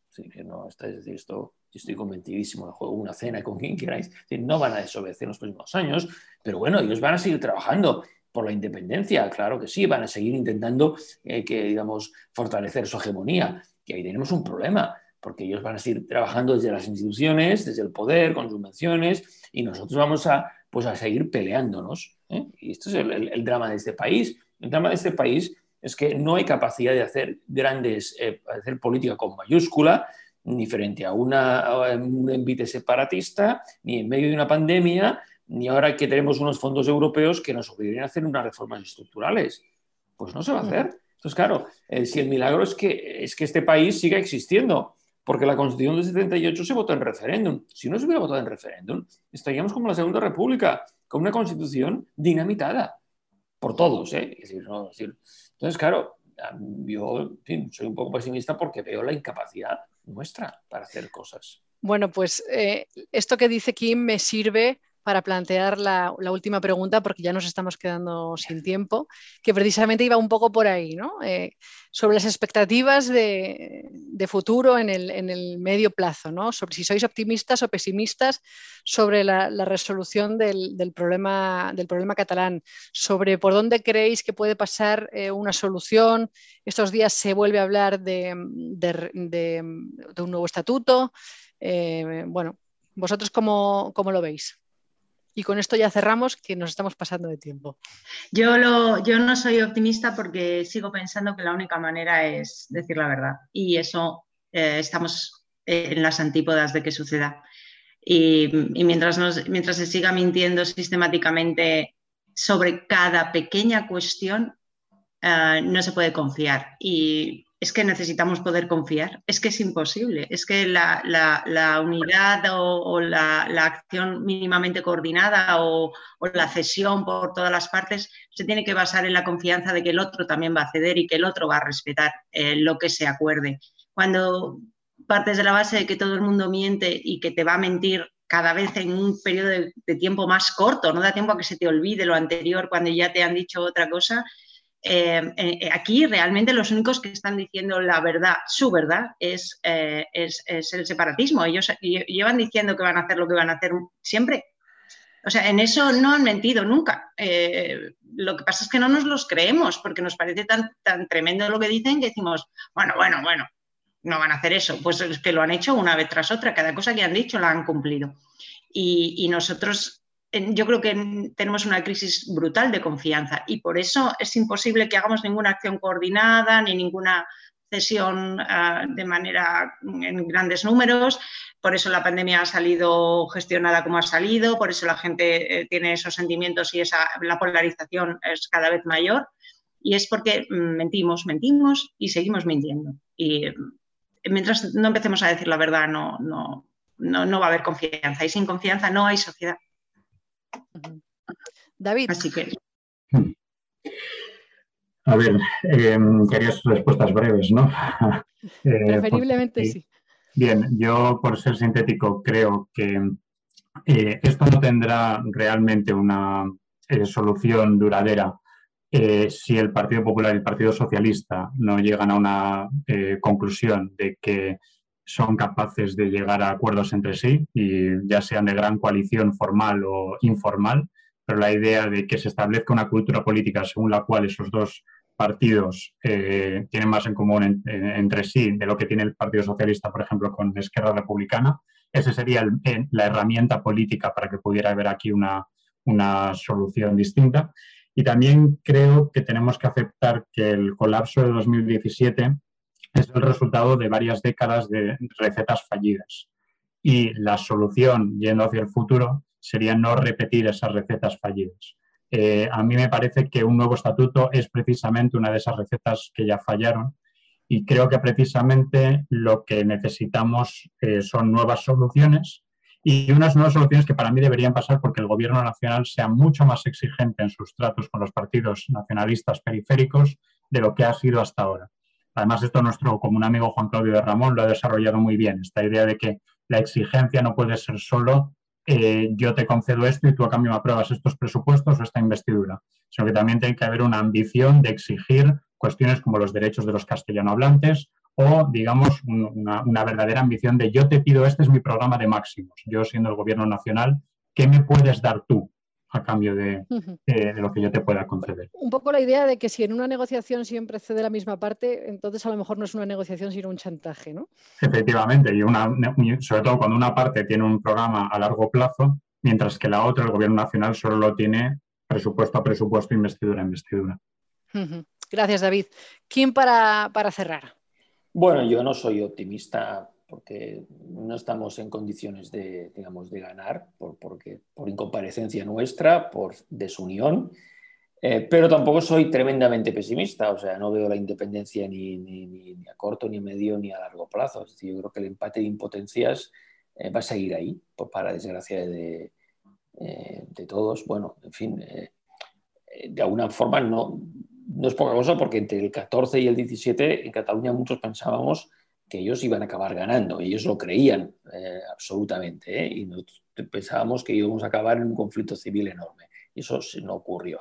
no, es decir, esto estoy convencidísimo de juego una cena con quien queráis, no van a desobedecer en los próximos años, pero bueno, ellos van a seguir trabajando por la independencia, claro que sí, van a seguir intentando eh, que, digamos, fortalecer su hegemonía, que ahí tenemos un problema, porque ellos van a seguir trabajando desde las instituciones, desde el poder, con subvenciones, y nosotros vamos a, pues, a seguir peleándonos. ¿eh? Y esto es el, drama de este país. El drama de este país es que no hay capacidad de hacer grandes, eh, hacer política con mayúscula, ni frente a, una, un envite separatista, ni en medio de una pandemia, ni ahora que tenemos unos fondos europeos que nos obliguen a hacer unas reformas estructurales. Pues no se va a hacer. Entonces, claro, eh, si el milagro es que, es que este país siga existiendo, porque la Constitución del 78 se votó en referéndum. Si no se hubiera votado en referéndum, estaríamos como la Segunda República, con una Constitución dinamitada por todos. ¿eh? entonces, claro, yo soy un poco pesimista porque veo la incapacidad nuestra para hacer cosas. Bueno, pues eh, esto que dice Kim me sirve para plantear la, última pregunta, porque ya nos estamos quedando sin tiempo, que precisamente iba un poco por ahí, ¿no? Eh, sobre las expectativas de, futuro en el, medio plazo, ¿no? Sobre si sois optimistas o pesimistas sobre la, resolución del, problema, catalán, sobre por dónde creéis que puede pasar eh, una solución. Estos días se vuelve a hablar de, un nuevo estatuto. Eh, bueno, ¿vosotros cómo lo veis? Y con esto ya cerramos, que nos estamos pasando de tiempo. Yo, lo, yo no soy optimista porque sigo pensando que la única manera es decir la verdad. Y eso eh, estamos en las antípodas de que suceda. Y, mientras, mientras se siga mintiendo sistemáticamente sobre cada pequeña cuestión, eh, no se puede confiar. Y es que necesitamos poder confiar, es que es imposible, es que la, unidad o, la, acción mínimamente coordinada o, la cesión por todas las partes se tiene que basar en la confianza de que el otro también va a ceder y que el otro va a respetar eh, lo que se acuerde. Cuando partes de la base de que todo el mundo miente y que te va a mentir cada vez en un periodo de, de tiempo más corto, no da tiempo a que se te olvide lo anterior cuando ya te han dicho otra cosa, eh, eh, aquí realmente los únicos que están diciendo la verdad, su verdad, es, eh, es, el separatismo. Ellos llevan diciendo que van a hacer lo que van a hacer siempre. O sea, en eso no han mentido nunca. lo que pasa es que no nos los creemos porque nos parece tan, tan tremendo lo que dicen que decimos, bueno, bueno, bueno, no van a hacer eso. Pues es que lo han hecho una vez tras otra, cada cosa que han dicho la han cumplido. Y nosotros yo creo que tenemos una crisis brutal de confianza y por eso es imposible que hagamos ninguna acción coordinada ni ninguna cesión ah, de manera en grandes números. Por eso la pandemia ha salido gestionada como ha salido, por eso la gente eh, tiene esos sentimientos y esa, la polarización es cada vez mayor. Y es porque mm, mentimos, mentimos y seguimos mintiendo. Y mm, mientras no empecemos a decir la verdad, no, no, no, va a haber confianza. Y sin confianza no hay sociedad. David. Así que. A ver, em, querías respuestas breves, ¿no? Eh, Preferiblemente sí. Bien, yo por ser sintético creo que eh, esto no tendrá realmente una eh, solución duradera si el Partido Popular y el Partido Socialista no llegan a una conclusión de que son capaces de llegar a acuerdos entre sí, y ya sean de gran coalición formal o informal, pero la idea de que se establezca una cultura política según la cual esos dos partidos eh, tienen más en común entre sí de lo que tiene el Partido Socialista, por ejemplo, con Esquerra Republicana. Esa sería la herramienta política para que pudiera haber aquí una, una solución distinta. Y también creo que tenemos que aceptar que el colapso de 2017 es el resultado de varias décadas de recetas fallidas. Y la solución, yendo hacia el futuro, sería no repetir esas recetas fallidas. Eh, a mí me parece que un nuevo estatuto es precisamente una de esas recetas que ya fallaron y creo que precisamente lo que necesitamos eh, son nuevas soluciones y unas nuevas soluciones que para mí deberían pasar porque el Gobierno nacional sea mucho más exigente en sus tratos con los partidos nacionalistas periféricos de lo que ha sido hasta ahora. Además, esto nuestro común amigo Juan Claudio de Ramón lo ha desarrollado muy bien, esta idea de que la exigencia no puede ser solo eh, yo te concedo esto y tú a cambio me apruebas estos presupuestos o esta investidura, sino que también tiene que haber una ambición de exigir cuestiones como los derechos de los castellano hablantes o, digamos, una, verdadera ambición de yo te pido, este es mi programa de máximos, yo siendo el gobierno nacional, ¿qué me puedes dar tú? A cambio de, lo que yo te pueda conceder. Un poco la idea de que si en una negociación siempre cede la misma parte, entonces a lo mejor no es una negociación sino un chantaje, ¿no? Efectivamente, y una, sobre todo cuando una parte tiene un programa a largo plazo, mientras que la otra, el gobierno nacional, solo lo tiene presupuesto a presupuesto, investidura a investidura. Gracias, David. ¿Quién para, para cerrar? Bueno, yo no soy optimista porque no estamos en condiciones de, digamos, de ganar, por, porque, por incomparecencia nuestra, por desunión, eh, pero tampoco soy tremendamente pesimista, o sea, no veo la independencia ni, ni, ni, a corto, ni a medio, ni a largo plazo. Es decir, yo creo que el empate de impotencias eh, va a seguir ahí, por, para desgracia de, eh, de, todos. Bueno, en fin, de alguna forma no, no es poca cosa porque entre el 14 y el 17 en Cataluña muchos pensábamos que ellos iban a acabar ganando. Ellos lo creían eh, absolutamente ¿eh? y pensábamos que íbamos a acabar en un conflicto civil enorme. Y eso no ocurrió.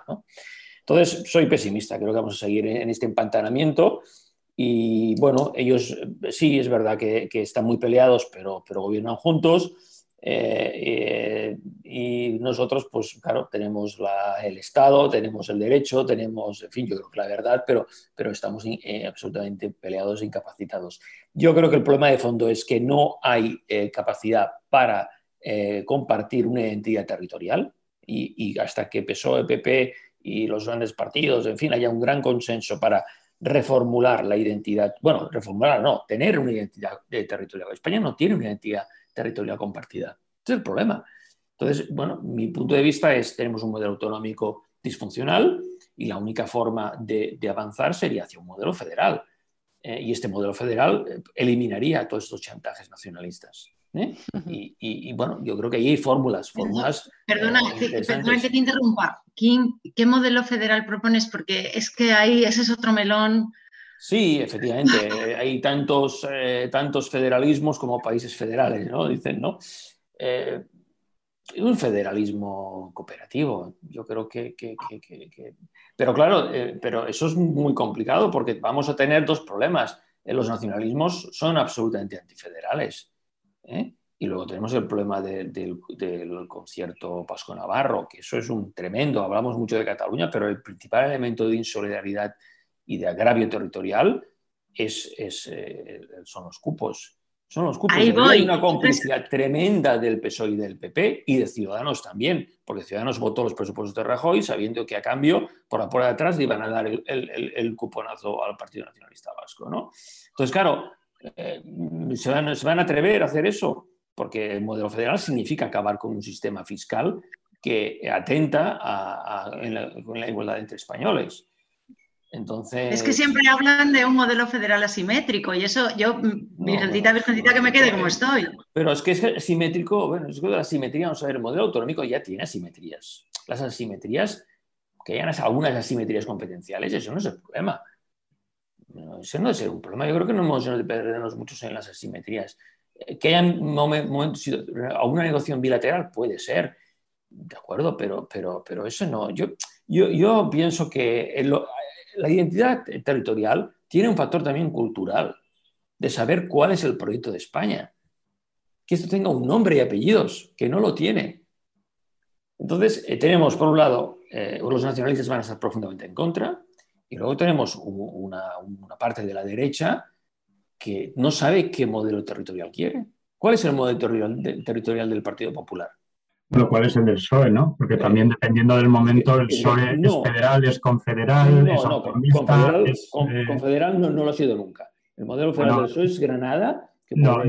Entonces, soy pesimista. Creo que vamos a seguir en, este empantanamiento. Y bueno, ellos sí, es verdad que, que están muy peleados, pero, pero gobiernan juntos eh, eh, y nosotros, pues claro, tenemos el Estado, tenemos el derecho, tenemos, en fin, yo creo que la verdad, pero, pero estamos eh, absolutamente peleados e incapacitados. Yo creo que el problema de fondo es que no hay capacidad para compartir una identidad territorial y, y, hasta que PSOE, PP y los grandes partidos, en fin, haya un gran consenso para reformular la identidad, bueno, reformular no, tener una identidad territorial. España no tiene una identidad territorial compartida. Ese es el problema. Entonces, bueno, mi punto de vista es, tenemos un modelo autonómico disfuncional y la única forma de, avanzar sería hacia un modelo federal. Eh, y este modelo federal eh, eliminaría todos estos chantajes nacionalistas. ¿eh? y, bueno, yo creo que ahí hay fórmulas, fórmulas. Perdona, perdona que te interrumpa. ¿Qué, modelo federal propones? Porque es que ahí ese es otro melón. Sí, efectivamente. hay tantos, eh, tantos federalismos como países federales, ¿no? Dicen, ¿no? Eh, un federalismo cooperativo, yo creo que... Pero claro, eh, pero eso es muy complicado porque vamos a tener dos problemas. Los nacionalismos son absolutamente antifederales. Y luego tenemos el problema del, del concierto Pasco Navarro, que eso es un tremendo, hablamos mucho de Cataluña, pero el principal elemento de insolidaridad y de agravio territorial es, eh, son los cupos. Son los cupos. Ahí Y voy. Hay una complicidad tremenda del PSOE y del PP y de Ciudadanos también, porque Ciudadanos votó los presupuestos de Rajoy sabiendo que a cambio, por la puerta de atrás, le iban a dar el, el- cuponazo al Partido Nacionalista Vasco. ¿no? Entonces, claro, eh, ¿se, van, ¿se van a atrever a hacer eso? Porque el modelo federal significa acabar con un sistema fiscal que atenta a- a- en la- con la igualdad entre españoles. Entonces, Es que siempre hablan de un modelo federal asimétrico y eso yo, mm, virgencita, virgencita, que me quede como eh, estoy. Pero es que es asimétrico, bueno, es que la asimetría, vamos a ver, el modelo autonómico ya tiene asimetrías. Las asimetrías, que hayan as- algunas asimetrías competenciales, eso no es el problema. No, Ese no es un problema. Yo creo que no hemos de perdernos muchos en las asimetrías. Eh, Que hayan momen- momentos, alguna negociación bilateral puede ser, de acuerdo, pero, pero, pero eso no. Yo, yo, yo pienso que el- la identidad territorial tiene un factor también cultural, de saber cuál es el proyecto de España que esto tenga un nombre y apellidos, que no lo tiene. Entonces, eh, tenemos, por un lado, eh, los nacionalistas van a estar profundamente en contra, y luego tenemos una, parte de la derecha que no sabe qué modelo territorial quiere. ¿Cuál es el modelo territorial, de- territorial del Partido Popular? Lo cual es el del PSOE, ¿no? Porque Eh, también dependiendo del momento, el eh, PSOE no. es federal, es confederal, No, es no, confederal, es, eh, confederal no, no lo ha sido nunca. El modelo federal del PSOE es Granada, que no,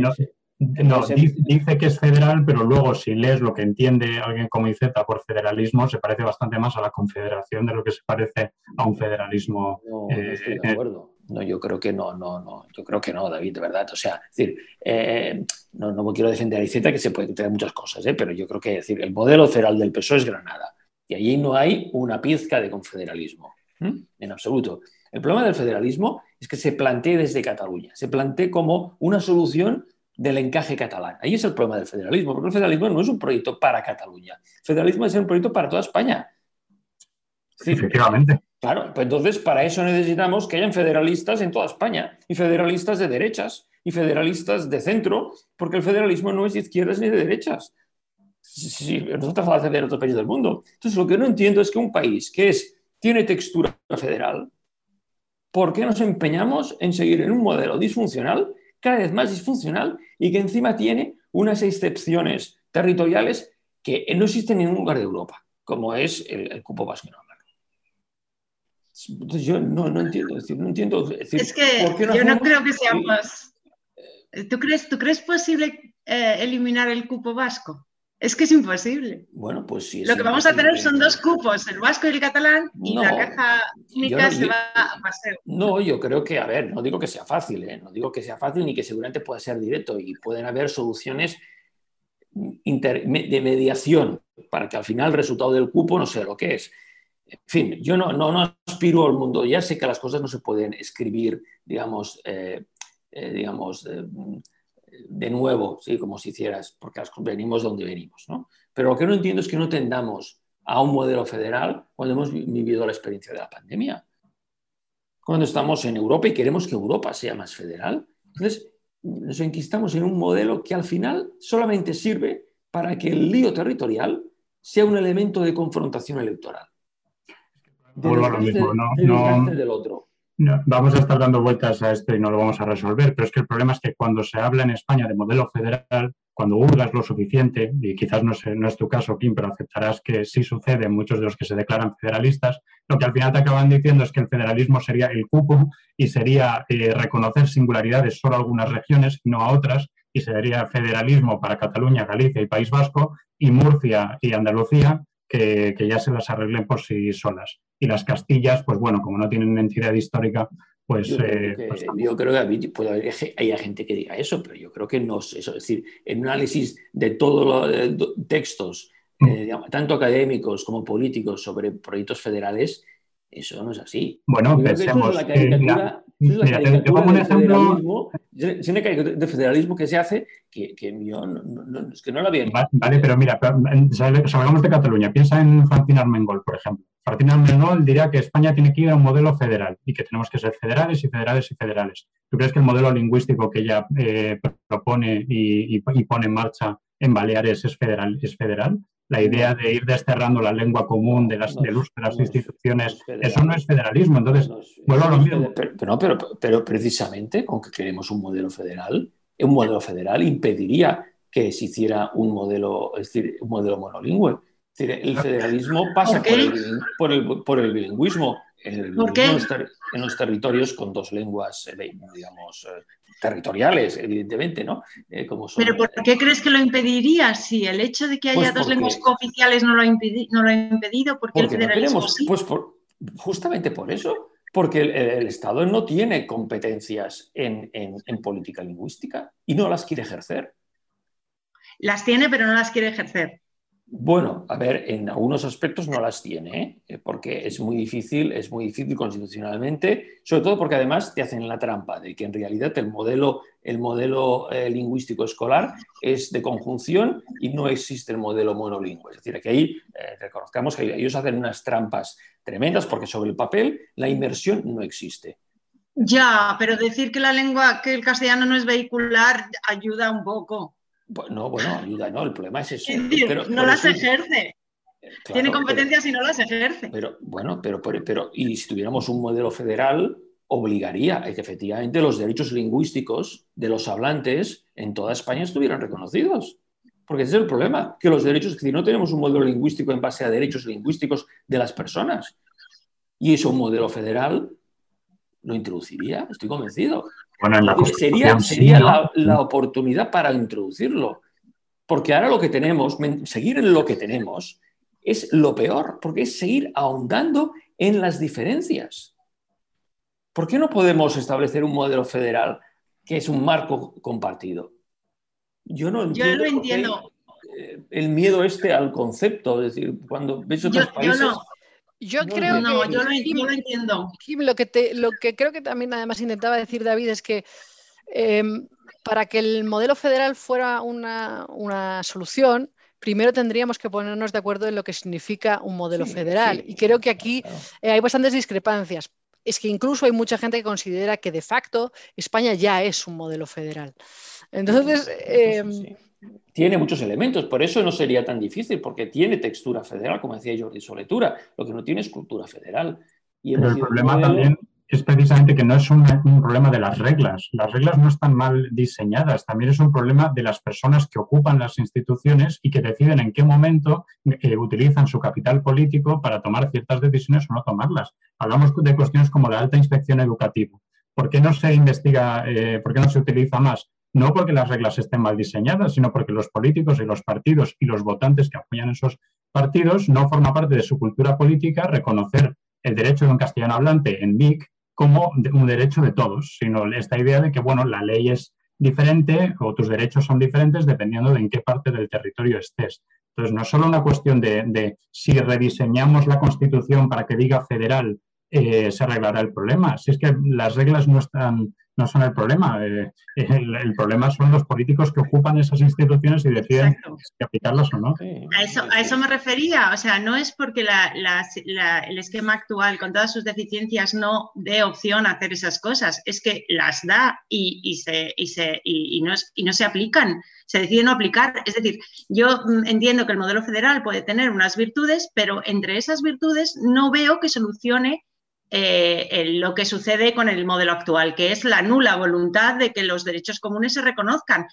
dice que es federal, pero luego si lees lo que entiende alguien como Iceta por federalismo, se parece bastante más a la confederación de lo que se parece a un federalismo. No, no estoy de acuerdo. No, yo creo que no, no, no. Yo creo que no, David, de verdad. O sea, decir, eh, no, no quiero defender a Iceta, que se puede tener muchas cosas, ¿eh? pero yo creo que decir, el modelo federal del PSOE es Granada. Y allí no hay una pizca de confederalismo. En absoluto. El problema del federalismo es que se plantee desde Cataluña, se plantee como una solución del encaje catalán. Ahí es el problema del federalismo, porque el federalismo no es un proyecto para Cataluña. El federalismo es un proyecto para toda España. Es decir, Efectivamente. Claro, pues entonces para eso necesitamos que hayan federalistas en toda España y federalistas de derechas y federalistas de centro, porque el federalismo no es de izquierdas ni de derechas. Nosotros hacemos en otros países del mundo. Entonces lo que no entiendo es que un país que es, tiene textura federal, ¿por qué nos empeñamos en seguir en un modelo disfuncional, cada vez más disfuncional y que encima tiene unas excepciones territoriales que no existen en ningún lugar de Europa, como es el, el cupo vasco? Entonces yo no, no entiendo, es decir, no entiendo. Es, decir, Es que ¿por qué yo no creo que seamos. ¿Tú crees, ¿tú crees posible eh, eliminar el cupo vasco? Es que es imposible. Bueno, pues sí. Lo que vamos a tener son dos cupos, el vasco y el catalán, y No, la caja única no- se yo- va a paseo. No, yo creo que, a ver, no digo que sea fácil, ¿eh? no digo que sea fácil ni que seguramente pueda ser directo y pueden haber soluciones inter- de mediación para que al final el resultado del cupo no sea lo que es. En fin, yo no, aspiro al mundo, ya sé que las cosas no se pueden escribir, digamos, eh, eh, digamos eh, de nuevo, ¿sí? como si hicieras, porque venimos de donde venimos. ¿no? Pero lo que no entiendo es que no tendamos a un modelo federal cuando hemos vi- vivido la experiencia de la pandemia cuando estamos en Europa y queremos que Europa sea más federal. Entonces, nos enquistamos en un modelo que al final solamente sirve para que el lío territorial sea un elemento de confrontación electoral. Vuelvo a lo mismo, no- de no- desgaste del otro. No, vamos a estar dando vueltas a esto y no lo vamos a resolver, pero es que el problema es que cuando se habla en España de modelo federal, cuando hurgas lo suficiente, y quizás no, sé- no es tu caso, Kim, pero aceptarás que sí sucede en muchos de los que se declaran federalistas, lo que al final te acaban diciendo es que el federalismo sería el cupo y sería eh, reconocer singularidades solo a algunas regiones y no a otras, y sería federalismo para Cataluña, Galicia y País Vasco, y Murcia y Andalucía, que, que ya se las arreglen por sí solas. Y las Castillas, pues bueno, como no tienen entidad histórica, pues... Yo, eh, creo que, pues yo creo que puede haber haya gente que diga eso, pero yo creo que no es eso. Es decir, en un análisis de todos los eh, textos, Mm. eh, digamos, tanto académicos como políticos, sobre proyectos federales, eso no es así. Bueno, Yo creo que eso pensemos. es la eh, caricatura, mira, eso es la mira, te- te caricatura pongo un del ejemplo. federalismo, es una caricatura de federalismo que se hace que, que yo no, no- es que no la había Va- Vale, pero mira, sal- salgamos de Cataluña. Piensa en Francina Armengol, por ejemplo. Francina Armengol diría que España tiene que ir a un modelo federal y que tenemos que ser federales y federales y federales. ¿Tú crees que el modelo lingüístico que ella eh, propone y, y- y pone en marcha en Baleares es federal? ¿Es federal? La idea de ir desterrando la lengua común de las, No, del uso de las no instituciones, es eso no es federalismo. Entonces, No es- vuelvo a lo mismo. Pero, pero, no, pero, pero precisamente con que queremos un modelo federal, Un modelo federal impediría que se hiciera un modelo, es decir, un modelo monolingüe. El federalismo pasa por el, por, el, por el, bilingüismo. En, en, los territorios con dos lenguas, eh, digamos, eh, territoriales, evidentemente, ¿no? Eh, como Pero ¿por qué crees que lo impediría? Si el hecho de que haya pues dos lenguas cooficiales no lo ha, no lo ha impedido, ¿por qué el federalismo no Pues justamente por eso, porque el, Estado no tiene competencias en, en política lingüística y no las quiere ejercer. Las tiene, pero no las quiere ejercer. Bueno, a ver, en algunos aspectos no las tiene, ¿eh? porque es muy difícil, es muy difícil constitucionalmente, sobre todo porque además te hacen la trampa de que en realidad el modelo, el modelo eh, lingüístico escolar es de conjunción y no existe el modelo monolingüe. Es decir, que ahí eh, reconozcamos que ellos hacen unas trampas tremendas porque sobre el papel la inmersión no existe. Ya, pero decir que la lengua, que el castellano no es vehicular ayuda un poco. No, bueno, ayuda, no, el problema es eso. no las ejerce. Tiene competencias y no las ejerce. Pero bueno, pero, pero, y si tuviéramos un modelo federal, obligaría a que efectivamente los derechos lingüísticos de los hablantes en toda España estuvieran reconocidos. Porque ese es el problema, que los derechos, que si no tenemos un modelo lingüístico en base a derechos lingüísticos de las personas, y eso un modelo federal lo introduciría, estoy convencido. Bueno, sería, sería la, oportunidad para introducirlo. Porque ahora lo que tenemos, seguir en lo que tenemos, es lo peor, porque es seguir ahondando en las diferencias. ¿Por qué no podemos establecer un modelo federal que es un marco compartido? Yo no entiendo, Yo entiendo. Eh, el miedo este al concepto, es decir, cuando ves otros países... Yo creo que. No, yo lo, entiendo. lo, que te, lo que creo que también además intentaba decir David es que em, para que el modelo federal fuera una, solución, primero tendríamos que ponernos de acuerdo en lo que significa un modelo federal. y creo que aquí eh, hay bastantes discrepancias. Es que incluso hay mucha gente que considera que de facto España ya es un modelo federal. Entonces, em, tiene muchos elementos, por eso no sería tan difícil, porque tiene textura federal, como decía Jordi Soletura, lo que no tiene es cultura federal. Y Pero el problema también es precisamente que no es un, problema de las reglas. Las reglas no están mal diseñadas, también es un problema de las personas que ocupan las instituciones y que deciden en qué momento eh, utilizan su capital político para tomar ciertas decisiones o no tomarlas. Hablamos de cuestiones como la alta inspección educativa. ¿Por qué no se investiga, eh, por qué no se utiliza más? No porque las reglas estén mal diseñadas, sino porque los políticos y los partidos y los votantes que apoyan esos partidos no forma parte de su cultura política reconocer el derecho de un castellano hablante en VIC como un derecho de todos, sino esta idea de que, bueno, la ley es diferente o tus derechos son diferentes dependiendo de en qué parte del territorio estés. Entonces, no es solo una cuestión de, si rediseñamos la Constitución para que diga federal, eh, se arreglará el problema. Si es que las reglas no están no son el problema. Eh, el, problema son los políticos que ocupan esas instituciones y deciden si aplicarlas o no. A eso, a eso me refería. O sea, no es porque el esquema actual, con todas sus deficiencias, no dé opción a hacer esas cosas. Es que las da y, se, se, no, y no se aplican. Se decide no aplicar. Es decir, yo mm, entiendo que el modelo federal puede tener unas virtudes, pero entre esas virtudes no veo que solucione eh, lo que sucede con el modelo actual, que es la nula voluntad de que los derechos comunes se reconozcan.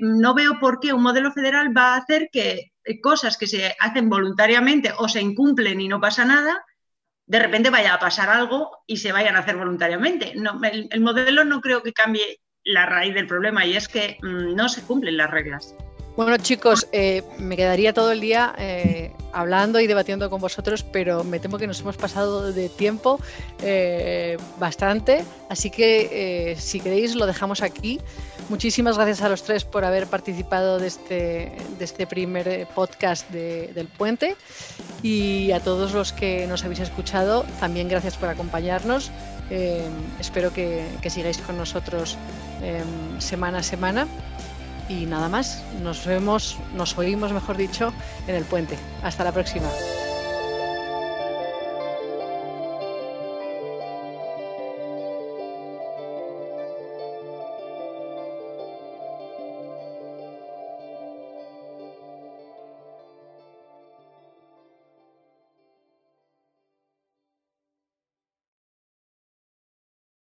No veo por qué un modelo federal va a hacer que cosas que se hacen voluntariamente o se incumplen y no pasa nada, de repente vaya a pasar algo y se vayan a hacer voluntariamente. el, modelo no creo que cambie la raíz del problema y es que mm, no se cumplen las reglas. Bueno chicos, eh, me quedaría todo el día eh, hablando y debatiendo con vosotros, pero me temo que nos hemos pasado de tiempo eh, bastante, así que si queréis lo dejamos aquí. Muchísimas gracias a los tres por haber participado de este, de este primer podcast del puente y a todos los que nos habéis escuchado, también gracias por acompañarnos. espero que, que, sigáis con nosotros semana a semana. Y nada más, nos vemos, nos oímos, mejor dicho, en el puente. Hasta la próxima.